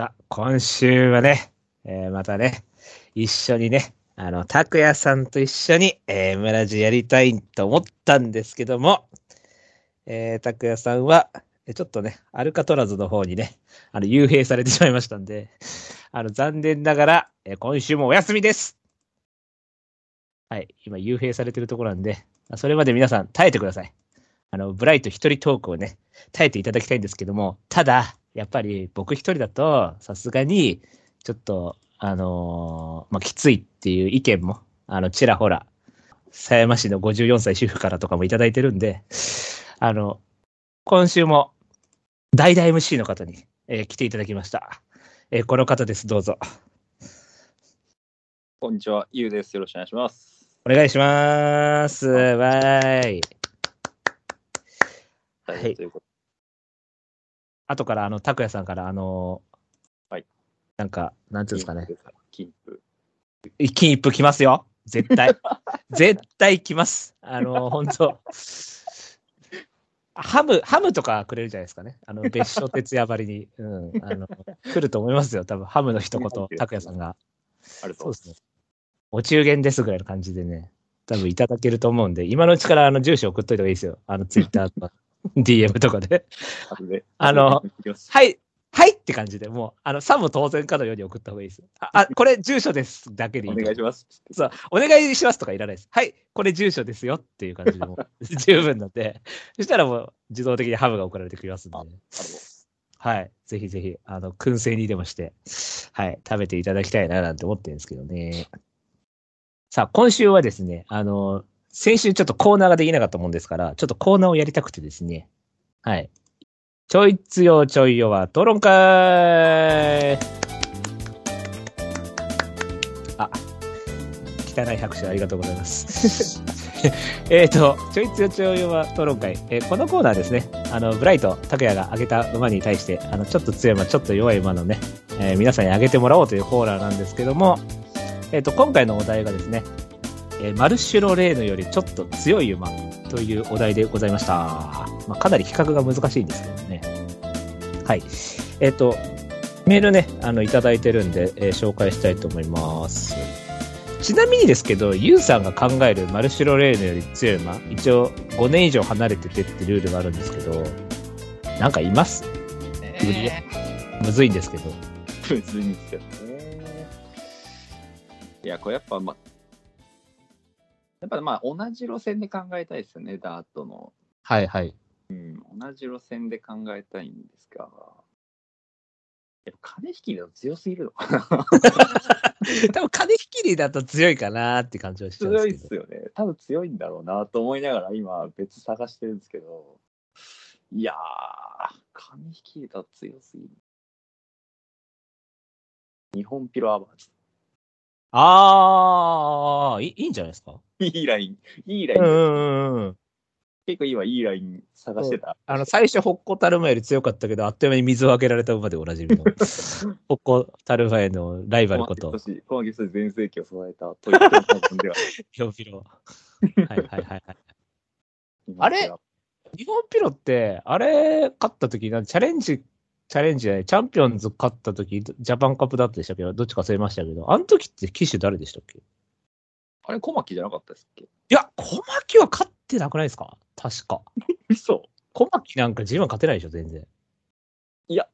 さあ、今週はね、えーまたね、一緒にね、あの、拓也さんと一緒に、えー、村地やりたいと思ったんですけども、えー、拓也さんは、ちょっとね、アルカトラズの方にね、あの、幽閉されてしまいましたんで、あの、残念ながら、えー今週もお休みですはい、今、幽閉されてるところなんで、それまで皆さん耐えてください。あの、ブライト一人トークをね、耐えていただきたいんですけども、ただ、やっぱり僕一人だと、さすがに、ちょっと、あのーまあ、きついっていう意見も、あの、ちらほら、狭山市の54歳主婦からとかもいただいてるんで、あの、今週も、代々 MC の方に、えー来ていただきました。えーこの方です、どうぞ。こんにちは、ゆうです。よろしくお願いします。お願いします。わーい。はいということ後から、あの、拓也さんから、あのーはい。なんか、なんていうんですかね。金符。金一封来ますよ。絶対。絶対来ます。あの、本当ハム、ハムとかくれるじゃないですかね。あの、別所哲也ばりに。うん。あの、来ると思いますよ。多分、ハムの一言、拓也さんが。あるとそうですね。お中元ですぐらいの感じでね、多分いただけると思うんで、今のうちからあの住所送っといた方がいいですよ。あの、ツイッターとか、DM とかで。あの、はい、はいって感じで、もう、あの、さも当然かのように送った方がいいです。あ、あこれ住所ですだけでいいとお願いします。そう、お願いしますとかいらないです。はい、これ住所ですよっていう感じでもう 十分なんで、そしたらもう自動的にハムが送られてきますんで、ああるはい、ぜひぜひ、あの、燻製にでもして、はい、食べていただきたいななんて思ってるんですけどね。さあ、今週はですね、あの、先週ちょっとコーナーができなかったもんですから、ちょっとコーナーをやりたくてですね、はい。ちょいつよちょいよは討論会あ、汚い拍手ありがとうございます。えっと、ちょいつよちょいよは討論会。えーこのコーナーですね、あの、ブライト、拓也が挙げた馬に対して、あの、ちょっと強い馬、ちょっと弱い馬のね、えー皆さんに挙げてもらおうというコーナーなんですけども、えっ、と、今回のお題がですね、えーマルシュロレーヌよりちょっと強い馬というお題でございました。まあ、かなり比較が難しいんですけどね。はい。えっ、と、メールね、あの、いただいてるんで、えー紹介したいと思います。ちなみにですけど、ユウさんが考えるマルシュロレーヌより強い馬、一応5年以上離れててってルールがあるんですけど、なんかいます？ねむずいんですけど。むずいんですよね。いや、これやっぱ、まあ、やっぱまあ、同じ路線で考えたいですよね、ダートの。はいはい。うん、同じ路線で考えたいんですが、やっぱ金引きだと強すぎるのかな。多分金引きりだと強いかなって感じはしちゃうん強いっですよね。多分強いんだろうなと思いながら今別探してるんですけど、いやー、紙引きだと強すぎる。日本ピロアバーズ。ああ、いい いいんじゃないですか？いいライン、いいライン、うんうんうん。結構今いいライン探してた。あの、最初、ホッコタルマより強かったけど、あっという間に水をあげられた馬でおなじみの、ホッコタルマへのライバルこと、小牧寿司全盛期を備えたトイプロの部分では。ヒョンピロ。はいはいはいはい。あれ？日本ピロって、あれ、勝った時なんチャレンジ、チャレンジじゃない、チャンピオンズ勝った時、ジャパンカップだったでしたっけ？ど、どっちか忘れましたけど、あの時って騎手誰でしたっけ？いあれ、小牧じゃなかったですっけ？や、小牧は勝ってなくないですか？確か。嘘小牧なんか G1 勝てないでしょ、全然。いや。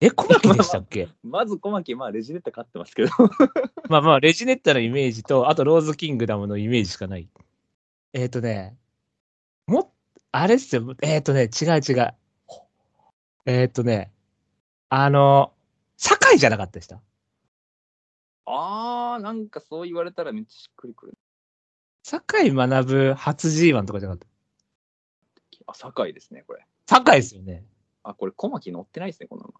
え、小牧でしたっけ？まず小牧、まあレジネッタ勝ってますけど。まあまあ、レジネッタのイメージと、あとローズキングダムのイメージしかない。えっ、とね、もっ、あれっすよ、えっ、とね、違う違う。えっ、とね、あの、堺じゃなかったでしたあー、なんかそう言われたらめっちゃしっくりくる。堺学ぶ初 G1 とかじゃなかっあ、堺ですね、これ。た。堺ですよね。あ、これ小牧乗ってないですね、この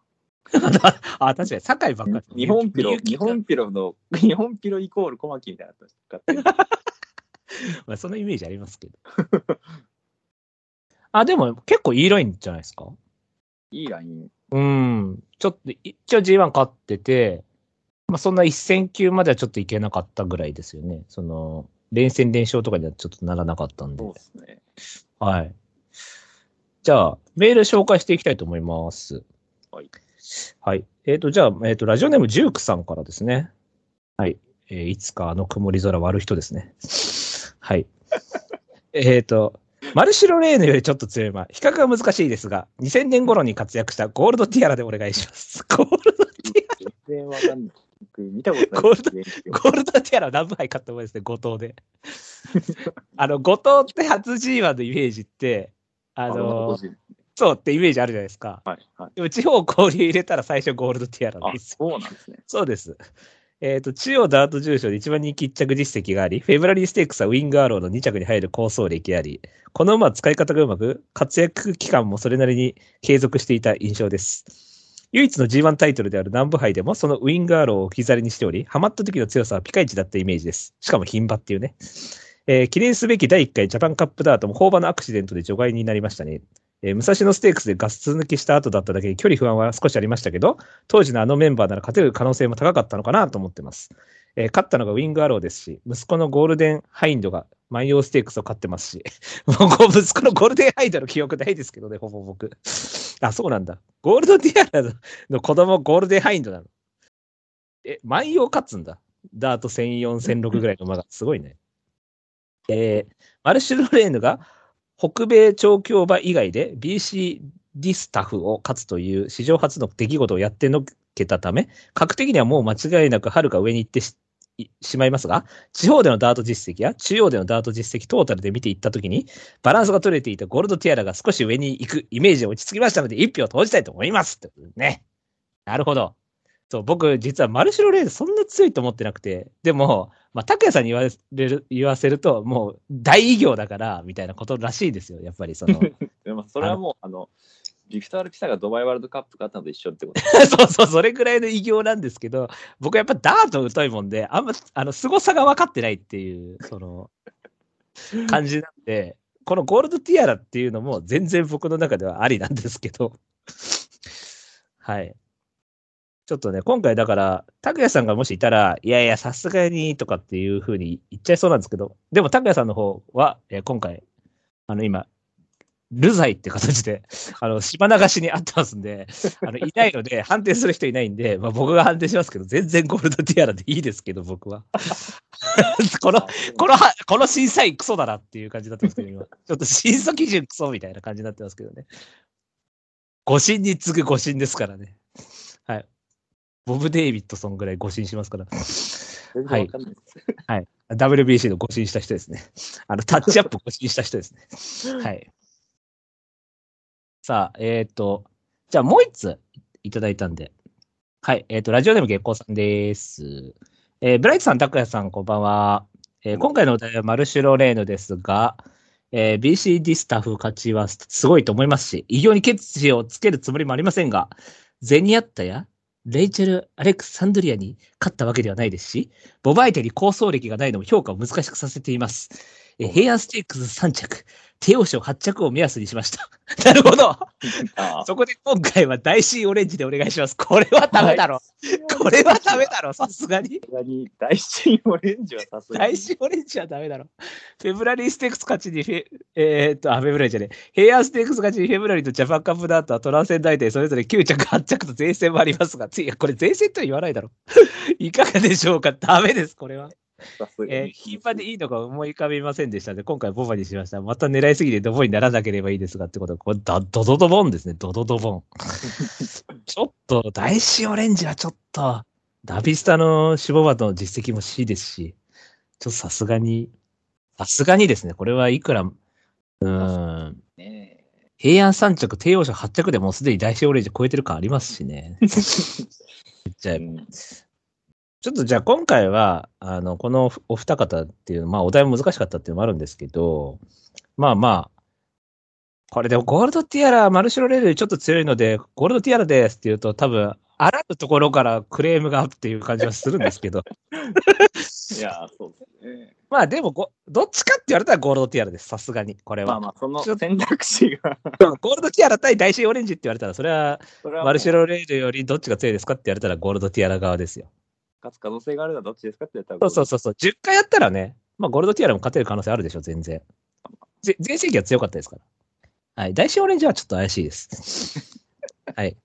あ、確かに堺ばっかり。日本ピロ、日本ピロの、日本ピロイコール小牧みたいなの使ってる。まあ、そのイメージありますけど。あ、でも結構いいラインじゃないですかいいライン。うん。ちょっと、一応 G1 勝ってて、まあそんな一戦級まではちょっといけなかったぐらいですよね。その、連戦連勝とかにはちょっとならなかったんでそう。ですね。はい。じゃあ、メール紹介していきたいと思います。はい。はい。えっ、と、じゃあ、えっ、と、ラジオネームジュークさんからですね。はい。えーいつかあの曇り空割る人ですね。はい。えっと、マルシロレーヌよりちょっと強い馬。比較は難しいですが、2000年頃に活躍したゴールドティアラでお願いします。ゴールド、全然わかんない。僕見たことない。ゴールドゴールドティアラ何部杯買った覚えですね、後藤で。あの、後藤って初 G1 のイメージって、ああのの、そうってイメージあるじゃないですか。はいはい。でも地方交流入れたら最初ゴールドティアラなんあ、ですよ。そうなんですね。そうです。えっ、と、中央ダート重賞で一番人気一着実績があり、フェブラリーステークスはウィングアローの2着に入る構想歴あり、この馬は使い方がうまく、活躍期間もそれなりに継続していた印象です。唯一の G1 タイトルである南部杯でもそのウィングアローを置き去りにしており、ハマった時の強さはピカイチだったイメージです。しかも牝馬っていうね。えー記念すべき第1回ジャパンカップダートも放馬のアクシデントで除外になりましたね。えー武蔵野ステークスでガス抜きした後だっただけに距離不安は少しありましたけど、当時のあのメンバーなら勝てる可能性も高かったのかなと思ってます。えー勝ったのがウィングアローですし、息子のゴールデンハインドが万葉ステークスを勝ってますし、もう息子のゴールデンハインドの記憶ないですけどね、ほぼ僕。あ、そうなんだ。ゴールドティアラの子供ゴールデンハインドなの。え、万葉勝つんだ。ダート1004、1006ぐらいの馬が。すごいね。えーマルシュロレーヌが北米調教馬以外で BC ディスタフを勝つという史上初の出来事をやってのけたため、格的にはもう間違いなくはるか上に行ってししまいますが、地方でのダート実績や中央でのダート実績トータルで見ていったときに、バランスが取れていたゴールドティアラが少し上に行くイメージが落ち着きましたので、一票投じたいと思います。ってことでね。なるほど。そう、僕、実はマルシロレーズそんな強いと思ってなくて、でも、まあ、拓也さんに言われる、言わせると、もう大偉業だから、みたいなことらしいですよ。やっぱりその、でもそれはもう、あの、ビクタール・ピサがドバイワールドカップ勝ったのと一緒ってこと。そうそう、それぐらいの偉業なんですけど、僕はやっぱダート疎いもんで、あんま、あの、凄さが分かってないっていう、その、感じなんで、このゴールドティアラっていうのも全然僕の中ではありなんですけど、はい。ちょっとね、今回だから、拓也さんがもしいたら、いやいや、さすがにとかっていうふうに言っちゃいそうなんですけど、でも拓也さんの方は、え今回、あの今、ルザイって形で、あの、島流しにあってますんで、あの、いないので、判定する人いないんで、まあ僕が判定しますけど、全然ゴールドティアラでいいですけど、僕は。この、この、この審査員クソだなっていう感じになってますけど、今。ちょっと審査基準クソみたいな感じになってますけどね。誤審に次ぐ誤審ですからね。はい。ボブ・デイビッドソンぐらい誤審しますから。全然わかんない。はい。WBC の誤審した人ですね。あの、タッチアップ誤審した人ですね。はい。さあ、えっ、と、じゃあもう一ついただいたんで。はい。えっ、と、ラジオネーム月光さんです。えーブライトさん、拓也さん、こんばんは。えー今回のお題はマルシュロレーヌですが、えー BCD スタッフ勝ちはすごいと思いますし、偉業にケチをつけるつもりもありませんが、ゼニアッタやレイチェル・アレクサンドリアに勝ったわけではないですし、ボバ相手に構想歴がないのも評価を難しくさせています。えー平安ステークス3着、帝王賞8着を目安にしました。なるほど。あそこで今回は大新オレンジでお願いします。これはダメだろ。これはダメだろ、さすがに。さすがに大新オレンジはさすがに。大新オレンジはダメだろ。フェブラリーステークス勝ちにフェ、えーっと、あ、フェブラリーじゃねえ。平安ステークス勝ちにフェブラリーとジャパンカップダートはトランセン大体それぞれ9着、8着と前線もありますが、ついや、これ前線とは言わないだろ。いかがでしょうか？ダメです、これは。えー、キーパーでいいのか思い浮かびませんでしたので、今回ボバにしました。また狙いすぎてドボにならなければいいですがってことは、これだドドドボンですね。ドドドボン。ちょっと、大師オレンジはちょっと、ダビスタのシボバとの実績も C ですし、ちょっとさすがに、さすがにですね、これはいくら、うーん、ね平安3着、帝王賞8着でもうすでに大師オレンジ超えてる感ありますしね。じゃちょっとじゃあ今回は、あの、このお二方っていう、まあお題も難しかったっていうのもあるんですけど、まあまあ、これでもゴールドティアラ、マルシロレールよりちょっと強いので、ゴールドティアラですって言うと多分、あらぬところからクレームがっていう感じはするんですけど、いや、そうですね。まあでもご、どっちかって言われたらゴールドティアラです、さすがに、これは。まあまあ、その選択肢が、ゴールドティアラ対大シーオレンジって言われたら、それはマルシロレールよりどっちが強いですかって言われたらゴールドティアラ側ですよ。勝つ可能性があるのはどっちですか？って言ったら、そうそうそうそう。10回やったらね、まあ、ゴールドティアラも勝てる可能性あるでしょ、全然。ぜ全盛期は強かったですから。はい。大師オレンジはちょっと怪しいです。はい。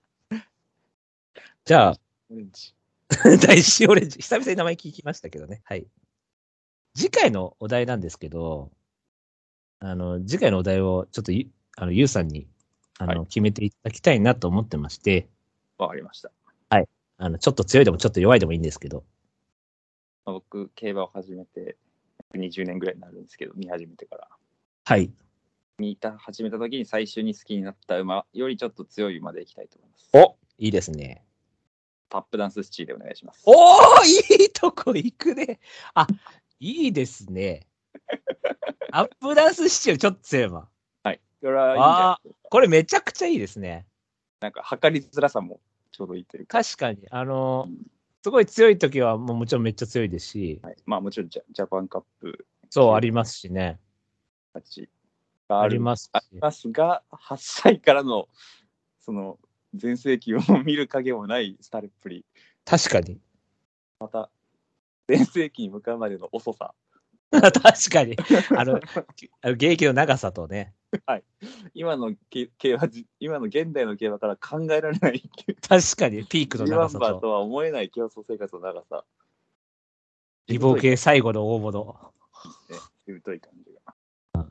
じゃあ、オレンジ。大師オレンジ。久々に名前聞きましたけどね。はい。次回のお題なんですけど、あの、次回のお題をちょっとゆ、あの、ゆうさんに、あの、は決めていただきたいなと思ってまして、わかりました。あの、ちょっと強いでもちょっと弱いでもいいんですけど、まあ僕、競馬を始めて、20年ぐらいになるんですけど、見始めてから。はい。見た、始めた時に最初に好きになった馬よりちょっと強い馬でいきたいと思います。おいいですね。タップダンススチーでお願いします。おーいいとこ行くね。あ、いいですね。アップダンスシチューちょっと強いわ。はい。これはいいんじゃないですか。これめちゃくちゃいいですね。なんか、測りづらさもちょうどいいというか。確かに、あの、すごい強い時はもうもちろんめっちゃ強いですし、はい、まあもちろんジャジャパンカップそうありますしね。あるありますあしりますが、8歳からのその全盛期を見る影もないスタルっぷり、確かに。また全盛期に向かうまでの遅さ、確かに。あの、あの現役の長さとね。今のけ競馬じ、今の現代の競馬から考えられない確かに、ピークの長 G1 さと、馬とは思えない競争生活の長さ、リボ系最後の大物。ね、しぶとい感じが。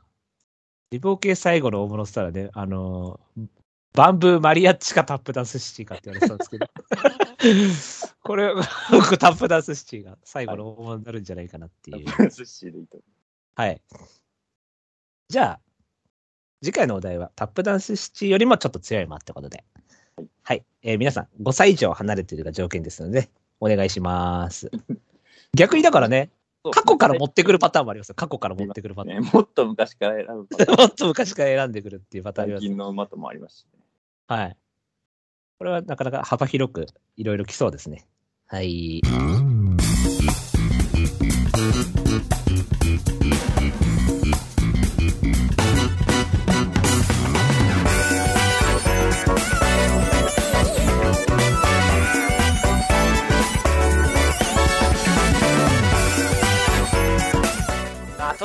リボ系最後の大物ったらね、あのーバンブーマリアッチかタップダンスシティかって言われてたんですけど、これ、僕タップダンスシティが最後の大物になるんじゃないかなっていう。寿司でいいと思はい。じゃあ、次回のお題はタップダンスシティよりもちょっと強い馬ってことで。はい。えー皆さん、5歳以上離れているが条件ですので、お願いします。逆にだからね、う。過去から持ってくるパターンもありますよ。過去から持ってくるパターン。ね、もっと昔から選ぶパターンもっと昔から選んでくるっていうパターンあります。最近の馬ともありますし、ね。はい。これはなかなか幅広くいろいろ来そうですね。はい。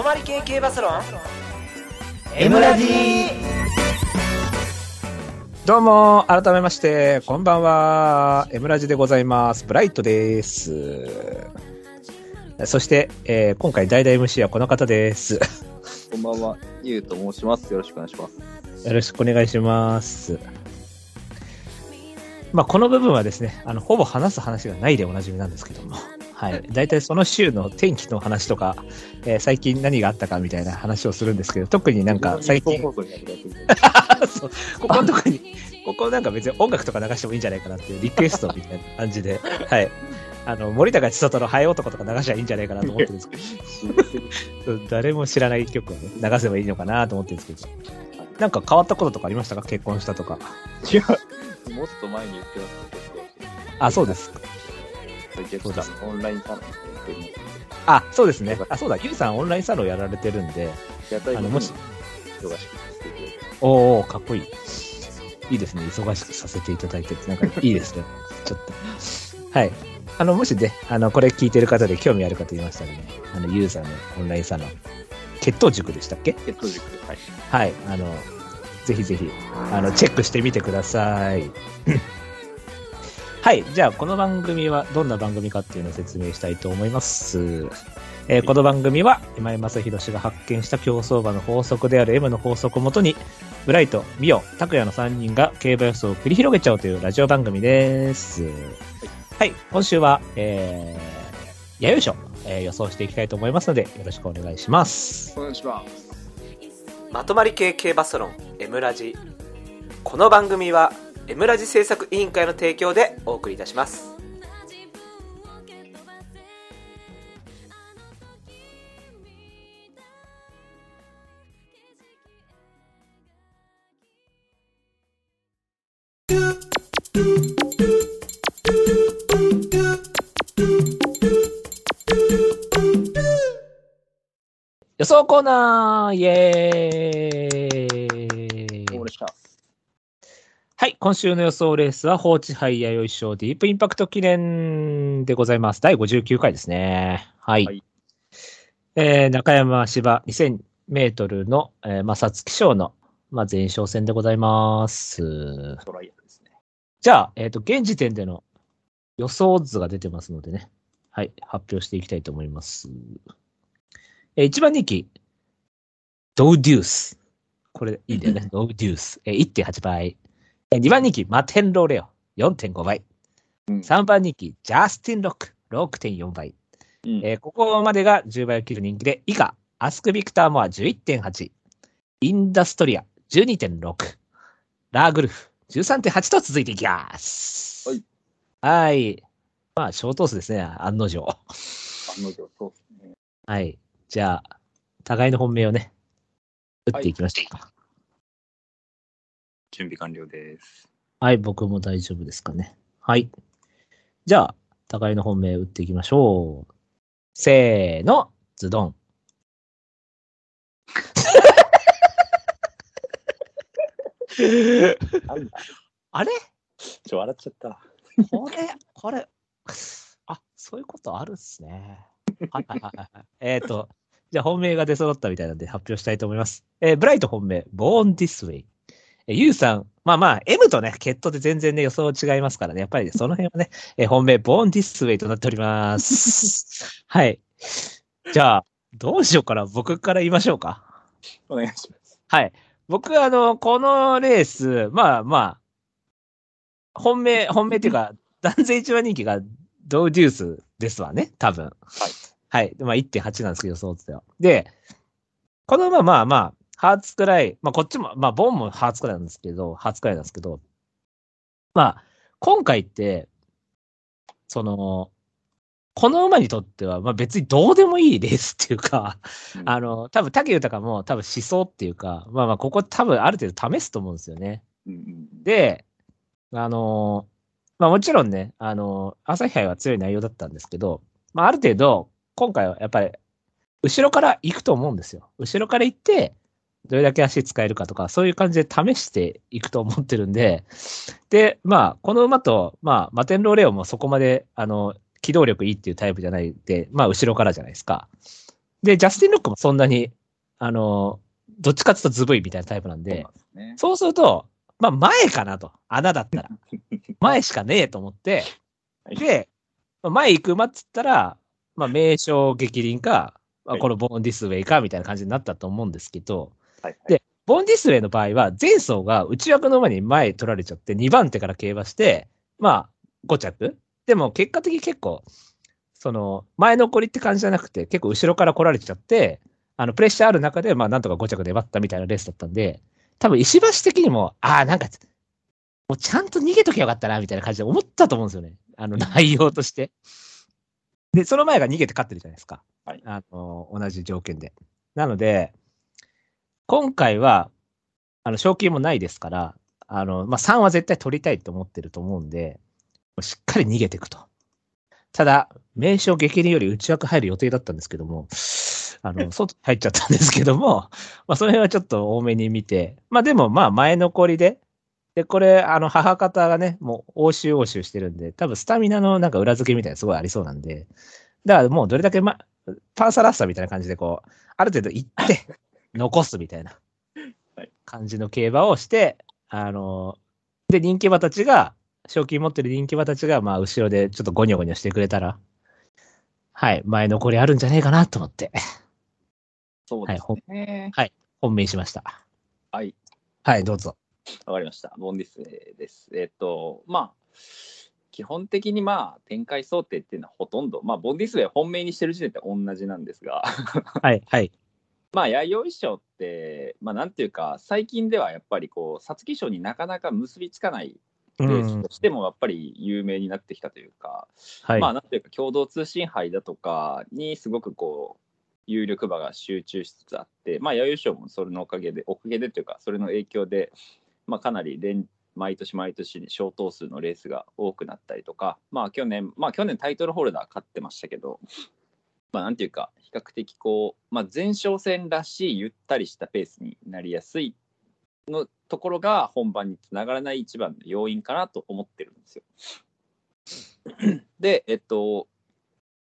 まとまり系系バスロン M ラジどうも、改めまして、こんばんは。エムラジでございます。ブライトです。そして、えー今回代打 MC はこの方です。こんばんは、ゆうと申します。よろしくお願いします。よろしくお願いします。まあ、この部分はですね、あの、ほぼ話す話がないでおなじみなんですけども、はい。大体その週の天気の話とか、えー最近何があったかみたいな話をするんですけど、特になんか最近、ここのとこに、ここなんか別に音楽とか流してもいいんじゃないかなっていうリクエストみたいな感じで、はい。あの、森高千里のハエ男とか流しゃいいんじゃないかなと思ってるんですけど、そう誰も知らない曲をね、流せばいいのかなと思ってるんですけど、なんか変わったこととかありましたか？結婚したとか。違う。もっと前に言ってますけど、あ、そうですか。ゲストさんのオンラインサロンでやってるあ、そうですね。あ、そうだ、ゆうさんオンラインサロンやられてるんで、屋台あのもし忙しく。おー、かっこいい。いいですね。忙しくさせていただいてて、なんかいいですね。ちょっと。はい。あの、もしね、あの、これ聞いてる方で興味ある方いましたらね、あの、ゆうさんのオンラインサロン、血糖塾でしたっけ？血糖塾で、はい。はい。あの、ぜひぜひ、あの、チェックしてみてください。はい。じゃあ、この番組はどんな番組かっていうのを説明したいと思います。えーこの番組は、今井正弘氏が発見した競走馬の法則である M の法則をもとに、ブライト、ミオ、拓也の3人が競馬予想を繰り広げちゃおうというラジオ番組です。はい。今週は、えー、弥生賞、えー予想していきたいと思いますので、よろしくお願いします。お願いします。まとまり系系バスロン M ラジこの番組は M ラジ制作委員会の提供でお送りいたします予想コーナーイエーイ。はい、今週の予想レースは、放置杯弥生賞ディープインパクト記念でございます。第59回ですね。はい。はいえー中山芝2000メートルの、えー、まあ、皐月賞の、まあ、前哨戦でございます。トライアルですね。じゃあ、えっ、と、現時点での予想図が出てますのでね。はい。発表していきたいと思います。えー、1番人気、ドウデュース。これいいんだよね。ドウデュース。えー、1.8倍。えー、2番人気、マテンローレオ。4.5倍。うん3番人気、ジャスティン・ロック。6.4倍。うんえーここまでが10倍を切る人気で、以下、アスク・ビクター・モア11.8、インダストリア12.6、ラーグルフ13.8と続いていきます。はい。はい。まあ、ショートースですね、案の定。案の定そうですね。はい。じゃあ、互いの本命をね、打っていきましょうか。準備完了です。はい、僕も大丈夫ですかね。はい。じゃあ、互いの本命打っていきましょう。せーの、ズドン。あれ？ちょ、笑っちゃった。これ、これ、あ、そういうことあるっすね。はいはいはいはい。えっと、じゃあ本命が出揃ったみたいなんで発表したいと思います。えーブライト本命、Born This Way。えーユウさん、まあまあ、M とね、ケットで全然ね、予想違いますからね。やっぱりその辺はね、えー本命、Born This Way となっております。はい。じゃあ、どうしようかな。僕から言いましょうか。お願いします。はい。僕、あの、このレース、まあまあ、本命、本命っていうか、断然一番人気がドウデュースですわね、多分。はいはい。まあ1.8なんですけど、予想では。で、この馬、まあまあ、ハーツくらい、まあこっちも、まあボンもハーツくらいなんですけど、ハーツくらいなんですけど、まあ、今回って、その、この馬にとっては、まあ別にどうでもいいレースっていうか、うんあの、多分武豊も多分思想っていうか、まあまあここ多分ある程度試すと思うんですよね。で、あのまあもちろんね、あの朝日杯は強い内容だったんですけど、まあある程度、今回はやっぱり、後ろから行くと思うんですよ。後ろから行って、どれだけ足使えるかとか、そういう感じで試していくと思ってるんで、で、まあ、この馬と、まあ、マテンローレオもそこまで、あの、機動力いいっていうタイプじゃないんで、まあ、後ろからじゃないですか。で、ジャスティン・ロックもそんなに、あの、どっちかっていうとズブいみたいなタイプなんでそうすね。そうすると、まあ前かなと。穴だったら。前しかねえと思って、はいで、まあ前行く馬っつったら、まあ名称激輪か、まあはいこのボーンディスウェイかみたいな感じになったと思うんですけど、はいはいでボーンディスウェイの場合は、前走が内枠の馬に前取られちゃって、2番手から競馬して、まあ5着でも結果的に結構、その、前残りって感じじゃなくて、結構後ろから来られちゃって、あの、プレッシャーある中で、まあなんとか5着で粘ったみたいなレースだったんで、多分石橋的にも、ああ、なんか、もうちゃんと逃げときゃよかったな、みたいな感じで思ったと思うんですよね。あの、内容として。で、その前が逃げて勝ってるじゃないですか。はいあの、同じ条件で。なので、今回は、あの、賞金もないですから、あの、まあ、3は絶対取りたいと思ってると思うんで、しっかり逃げていくと。ただ、名称激励より内枠入る予定だったんですけども、あの、外入っちゃったんですけども、まあ、その辺はちょっと多めに見て、まあ、でも、まあ、前残りで、で、これ、あの、母方がね、もう、欧州欧州してるんで、多分、スタミナのなんか裏付けみたいなのすごいありそうなんで、だからもう、どれだけ、ま、パンサラッサみたいな感じで、こう、ある程度行って、残すみたいなはい感じの競馬をして、あの、で、人気馬たちが、賞金持ってる人気馬たちが、まあ、後ろでちょっとゴニョゴニョしてくれたら、はい、前残りあるんじゃねえかなと思って、そうですね。本命しました。はい。はい、どうぞ。わかりました。ボンディスウェイです。えっと、まあ、基本的にまあ、展開想定っていうのはほとんど、まあ、ボンディスウェイ本命にしてる時点で同じなんですが、はい、はい。まあ、弥生賞って、まあ、なんていうか、最近ではやっぱりこう、皐月賞になかなか結びつかないうレースんとしても、やっぱり有名になってきたというか、はい。まあ、なんていうか、共同通信杯だとかにすごくこう、有力馬が集中しつつあって、まあ、弥生賞もそれのおかげで、おかげでというか、それの影響で、まあ、かなり連毎年毎年小頭数のレースが多くなったりとか、まあ、去年、まあ、去年タイトルホルダー勝ってましたけど、まあ、なんていうか、比較的こう、まあ、前哨戦らしいゆったりしたペースになりやすいのところが本番につながらない一番の要因かなと思ってるんですよ。で、えっと、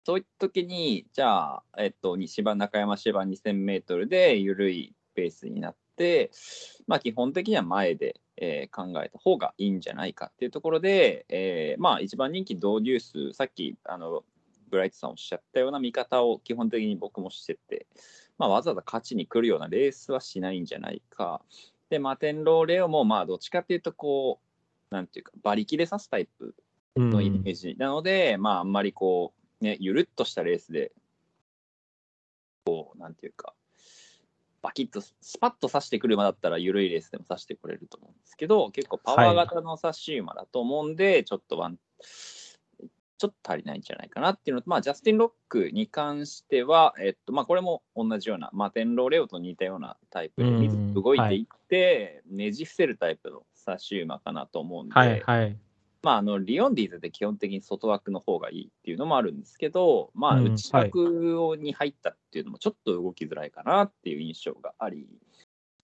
そういった時に、じゃあ、えっと、芝中山芝2000メートルで緩いペースになって、まあ、基本的には前でえー考えた方がいいんじゃないかっていうところで、えーまあ、一番人気ドーデュース、さっきあのブライトさんおっしゃったような見方を基本的に僕もしてて、まあ、わざわざ勝ちに来るようなレースはしないんじゃないか。で、マテンローレオも、まあ、どっちかっていうと、こう、なんていうか、馬力で刺すタイプうんのイメージなので、まあ、あんまりこう、ね、ゆるっとしたレースで、こう、なんていうか、バキッとスパッと刺してくる馬だったら、ゆるいレースでも刺してくれると思うんですけど、結構パワー型の刺し馬だと思うんで、ちょっとワン、ちょっと足りないんじゃないかなっていうのと、まあ、ジャスティン・ロックに関しては、えっと、まあ、これも同じような、マテンローレオと似たようなタイプで、うん水動いていって、ねじ伏せるタイプの刺し馬かなと思うんで、はいはい。まあ、あのリオンディーズって基本的に外枠の方がいいっていうのもあるんですけど、まあ、うん内枠に入ったっていうのもちょっと動きづらいかなっていう印象があり、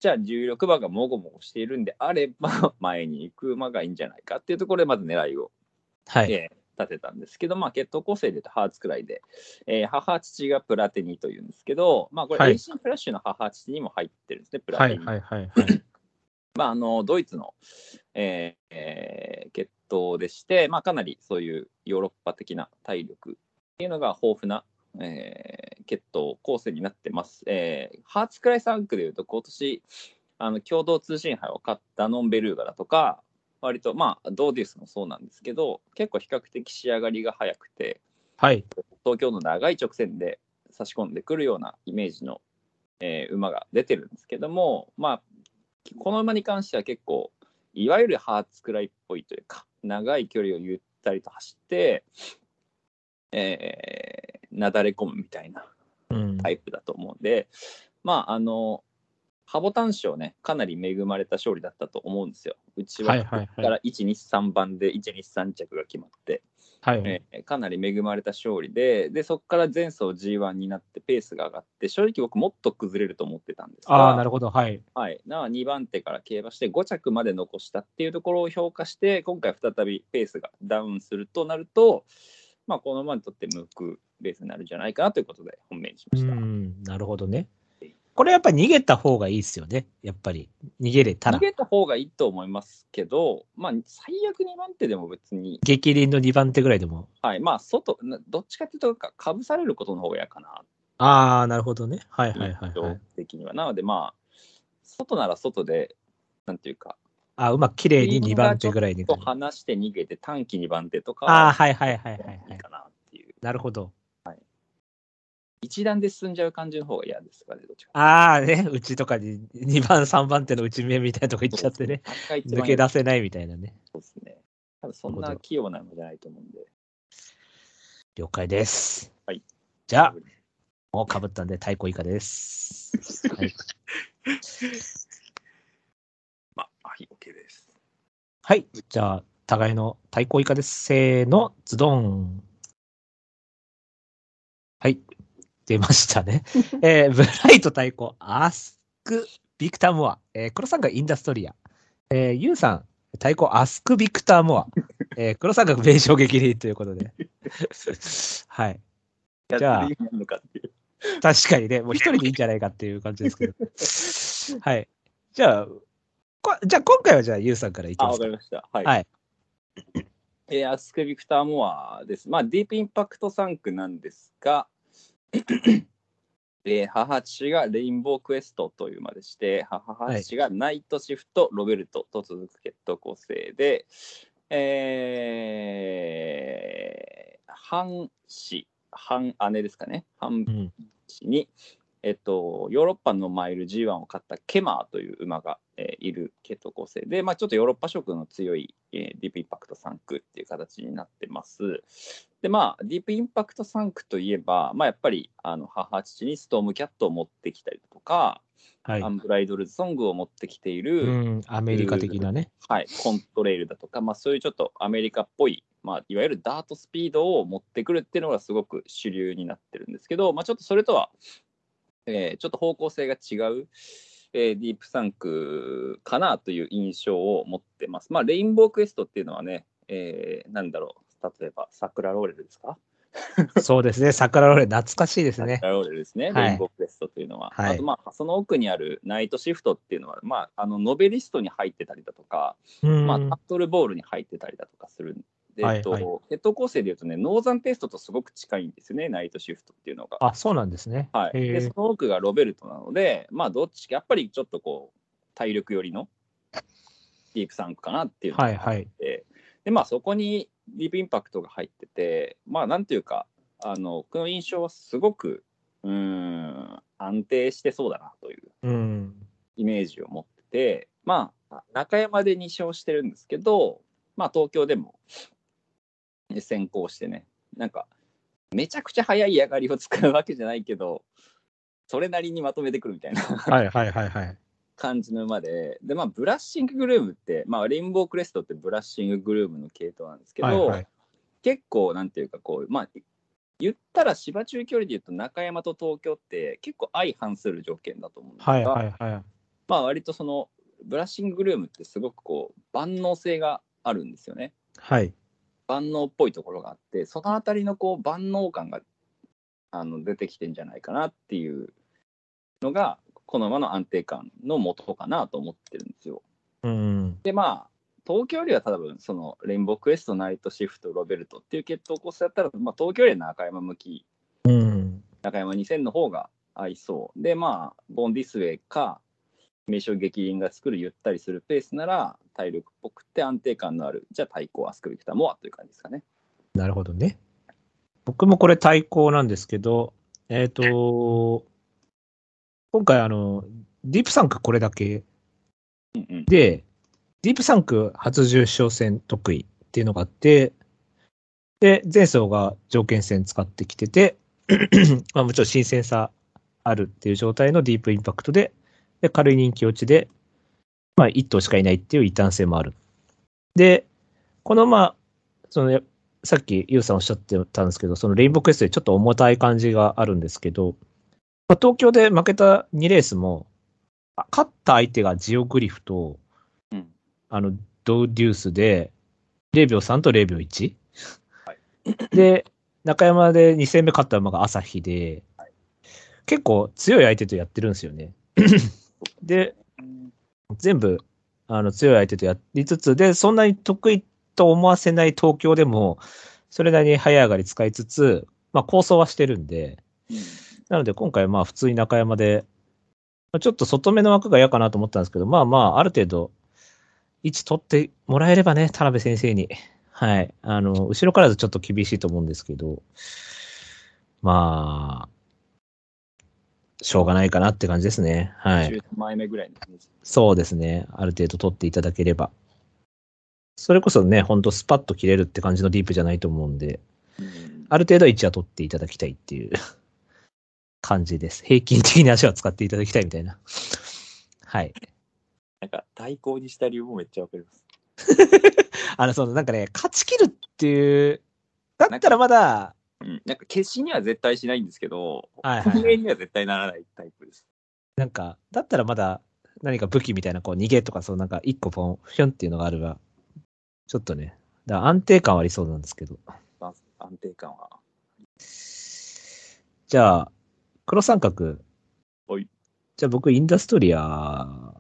じゃあ16馬がもごもごしているんであれば、前に行く馬がいいんじゃないかっていうところで、まず狙いを、はい。えー立てたんですけど、まあ、血統構成で言うとハーツクライで、えー母父がプラティニというんですけど、まあ、これ、はいエイシンフラッシュの母父にも入ってるんですね、プラティニ。はいはいはいはい。まあ、あのドイツの、えーえー血統でして、まあ、かなりそういうヨーロッパ的な体力っていうのが豊富な、えー血統構成になってます。えーハーツクライ産駒でいうと、今年あの共同通信杯を勝ったダノンベルーガだとか、割と、まあ、ドーデュースもそうなんですけど、結構比較的仕上がりが早くて、はい。東京の長い直線で差し込んでくるようなイメージの、えー馬が出てるんですけども、まあ、この馬に関しては結構、いわゆるハーツくらいっぽいというか、長い距離をゆったりと走って、えーなだれ込むみたいなうん。タイプだと思うんで、まあ、あの、ハボタン賞ね、かなり恵まれた勝利だったと思うんですよ。うちは、はいはいはいから1、2、3番で1、2、3着が決まって、はい。えーかなり恵まれた勝利で、でそこから前走 G1 になってペースが上がって、正直僕、もっと崩れると思ってたんですが、ああ、なるほど。はい。はい、な2番手から競馬して5着まで残したっていうところを評価して、今回再びペースがダウンするとなると、まあ、この馬にとって向くレースになるんじゃないかなということで本命にしまうした。ん。なるほどね。これやっぱり逃げた方がいいですよね。やっぱり。逃げれたら逃。げた方がいいと思いますけど、まあ、最悪2番手でも別に、激輪の2番手ぐらいでも。はい、まあ、外、などっちかっていうとか、かぶされることの方が嫌かなああ、なるほどね。はいはいはい、はい。的には。なので、まあ、外なら外で、なんていうか、あうまく綺麗に2番手ぐらいに。と離して逃げて短期2番手とかああ、ははいはいはいはい、はいい。いかなっていう。なるほど。一段で進んじゃう感じの方が嫌ですかね、どっちか。ああね、うちとかに2番、3番手の内目みたいなとこ行っちゃってね。抜け出せないみたいなね。そうですね。多分そんな器用なのじゃないと思うんで。了解です。はい。じゃあ、もうかぶったんで太鼓以下です。はい、まあ、はい、OK です。はい。じゃあ、互いの太鼓以下です。せーの、ズドン。はい。出ましたね。えー、ブライト太鼓、アスク・ビクター・モア。えー、黒さんがインダストリア。えー、ユウさん、太鼓、アスク・ビクター・モア。えー、黒さんが名称撃輪ということで。はい。じゃあ。確かにね、もう一人でいいんじゃないかっていう感じですけど。はい。じゃあ、こじゃあ今回はじゃあユウさんからいきあ、ますかわかり。ました。はい。はいえーアスク・ビクター・モアです。まあ、ディープインパクト3区なんですが、えー母父がレインボークエストという馬でして、母父がナイトシフト、ロベルトと続く血統構成で、えー、半子、半姉ですかね、半うん。子に、えっと、ヨーロッパのマイル G1 を勝ったケマーという馬が、えーいる血統構成で、まあ、ちょっとヨーロッパ色の強い、えーディープインパクト3区っていう形になってます。で、まあ、ディープインパクト3区といえば、まあ、やっぱりあの母父にストームキャットを持ってきたりとか、はいア。ンブライドルズソングを持ってきている、うん、アメリカ的なね。はい、コントレイルだとか、まあ、そういうちょっとアメリカっぽい、まあ、いわゆるダートスピードを持ってくるっていうのがすごく主流になってるんですけど、まあ、ちょっとそれとは、えーちょっと方向性が違う、えーディープ産駒かなという印象を持ってます。まあ、レインボークエストっていうのはね、えーなんだろう、例えばサクラローレルですか？そうですね。サクラローレル懐かしいですね。ラローレですね、はいレインボークエストというのは。はいあと、まあ、その奥にあるナイトシフトっていうのは、まあ、あのノヴェリストに入ってたりだとか、うんまあ、タットルボールに入ってたりだとかするえっとはい血統構成でいうとね、ノーザンテーストとすごく近いんですよね、ナイトシフトっていうのが。あ、そうなんですね。はい、でその奥がロベルトなので、まあ、どっちか、やっぱりちょっとこう、体力寄りのディープサンクかなっていうのがはいはい。で、でまあ、そこにディープインパクトが入ってて、まあ、なんていうか、あの僕の印象はすごく、うーん、安定してそうだなといううん。イメージを持ってて、まあ、中山で2勝してるんですけど、まあ、東京でもね先行してね、なんか、めちゃくちゃ速い上がりを使うわけじゃないけど、それなりにまとめてくるみたいなはいはいはいはい。感じの馬で、で、まあ、ブラッシンググルームって、まあ、レインボークレストってブラッシンググルームの系統なんですけど、はいはい。結構、なんていうか、こう、まあ、言ったら芝中距離で言うと中山と東京って結構相反する条件だと思うんですが、はいはいはい。まあ割とそのブラッシンググルームってすごくこう万能性があるんですよね。はい。万能っぽいところがあってそのあたりのこう万能感があの出てきてんじゃないかなっていうのがこの馬の安定感の元かなと思ってるんですよ。うん。でまあ東京よりは多分そのレインボークエストナイトシフトロベルトっていう血統コースだったら、まあ、東京よりは中山向きうん。中山2000の方が合いそう。で、まあ、ボンディスウェイか、名称激輪が作るゆったりするペースなら、体力っぽくて安定感のある、じゃあ対抗アスクビクターモアという感じですかね。なるほどね。僕もこれ対抗なんですけど、えっ、と、今回あの、ディープサンクこれだけうんうん。で、ディープサンク初重賞戦得意っていうのがあって、で、前走が条件戦使ってきてて、まあもちろん新鮮さあるっていう状態のディープインパクトで、で、軽い人気落ちで、まあ1頭しかいないっていう異端性もある。で、このまあ、その、さっきユウさんおっしゃってたんですけど、そのレインボークエストでちょっと重たい感じがあるんですけど、まあ、東京で負けた2レースも、あ勝った相手がジオグリフと、うんあの、ドウデュースで、0秒3と0秒 1? はいで、中山で2戦目勝った馬が朝日で、結構強い相手とやってるんですよね。で、全部、あの、強い相手とやりつつ、で、そんなに得意と思わせない東京でも、それなりに早上がり使いつつ、まあ、構想はしてるんで、なので今回まあ普通に中山で、ちょっと外目の枠が嫌かなと思ったんですけど、まあまあある程度位置取ってもらえればね、田辺先生に。はい。あの、後ろからだとちょっと厳しいと思うんですけど、まあ、しょうがないかなって感じですね。はい。10枚目ぐらいの感じ。そうですね。ある程度取っていただければ。それこそね、ほんとスパッと切れるって感じのディープじゃないと思うんで、うんある程度は位置は取っていただきたいっていう 感じです。平均的に足は使っていただきたいみたいな。はい。なんか対抗にした理由もめっちゃわかります。あの、そのなんかね、勝ち切るっていう、だったらまだ、うん、なんか決死には絶対しないんですけど、はいはいはい本命には絶対ならないタイプです。なんか、だったらまだ何か武器みたいな、こう逃げとか、そうなんか一個ポン、フィョンっていうのがあれば、ちょっとね、だ安定感はありそうなんですけど。安定感は。じゃあ、黒三角。はいじゃあ僕、インダストリア。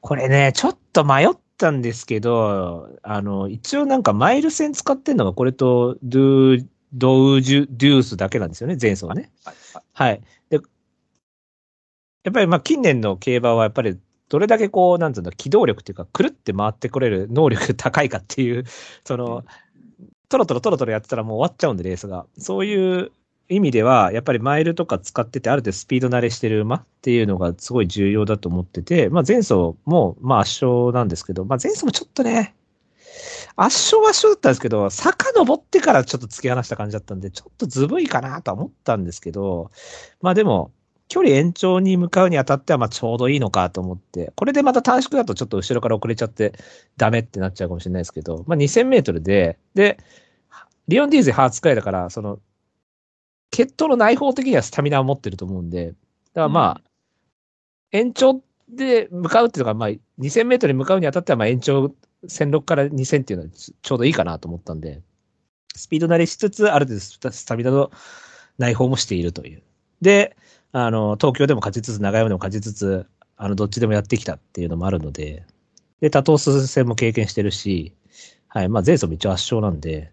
これね、ちょっと迷ったんですけど、あの、一応なんかマイル線使ってんのがこれとドゥ、ドウジュ、デュースだけなんですよね、前走はね。はいはいはい。で、やっぱりまあ近年の競馬はやっぱりどれだけこう、なんていうの、機動力っていうか、くるって回ってこれる能力高いかっていう、その、トロトロトロトロやってたらもう終わっちゃうんで、レースが。そういう意味では、やっぱりマイルとか使ってて、ある程度スピード慣れしてる馬っていうのがすごい重要だと思ってて、まあ前走もまあ圧勝なんですけど、まあ前走もちょっとね、圧勝は圧勝だったんですけど、坂登ってからちょっと突き放した感じだったんで、ちょっとずぶいかなとは思ったんですけど、まあでも、距離延長に向かうにあたってはまあちょうどいいのかと思って、これでまた短縮だとちょっと後ろから遅れちゃってダメってなっちゃうかもしれないですけど、まあ2000メートルで、で、リオンディーゼハーツクライだから、その、血統の内包的にはスタミナを持ってると思うんで、だからまあ、延長で向かうっていうのが、まあ、2000メートルに向かうにあたっては、まあ延長16から2000っていうのはちょうどいいかなと思ったんで、スピード慣れしつつ、ある程度スタスタミナの内包もしているという。で、あの、東京でも勝ちつつ、長山でも勝ちつつ、あの、どっちでもやってきたっていうのもあるので、で、多頭数戦も経験してるし、はい、まあ、前走も一応圧勝なんで、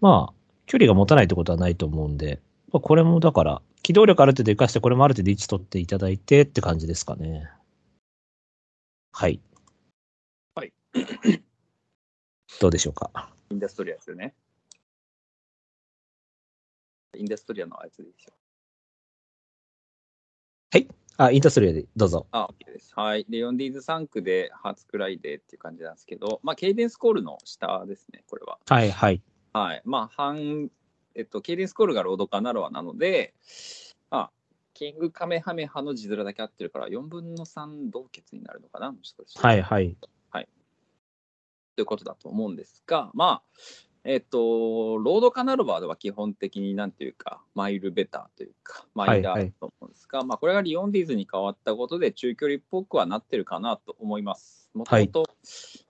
まあ、距離が持たないってことはないと思うんで、まあ、これもだから、機動力ある程度活かして、これもある程度位置取っていただいてって感じですかね。はい。はい。どうでしょうか？インダストリアですよね。インダストリアのあいつでいいですよ。あ、インタストリアでどうぞ。あ、OK です。はい。で、4ディーズ3区で初くらいでっていう感じなんですけど、まあ、ケイデンスコールの下ですね、これは。はい、はい。はい。まあ、半、えっと、ケイデンスコールがロードカナロアなので、まあ、キングカメハメハの字面だけ合ってるから、4分の3同決になるのかなもしかして。はい、はい。ということだと思うんですが、まあ、えっ、と、ロードカナロバーでは基本的になんていうか、マイルベターというか、マイラーだと思うんですが、まあ、これがリオンディーズに変わったことで、中距離っぽくはなってるかなと思います。もともと、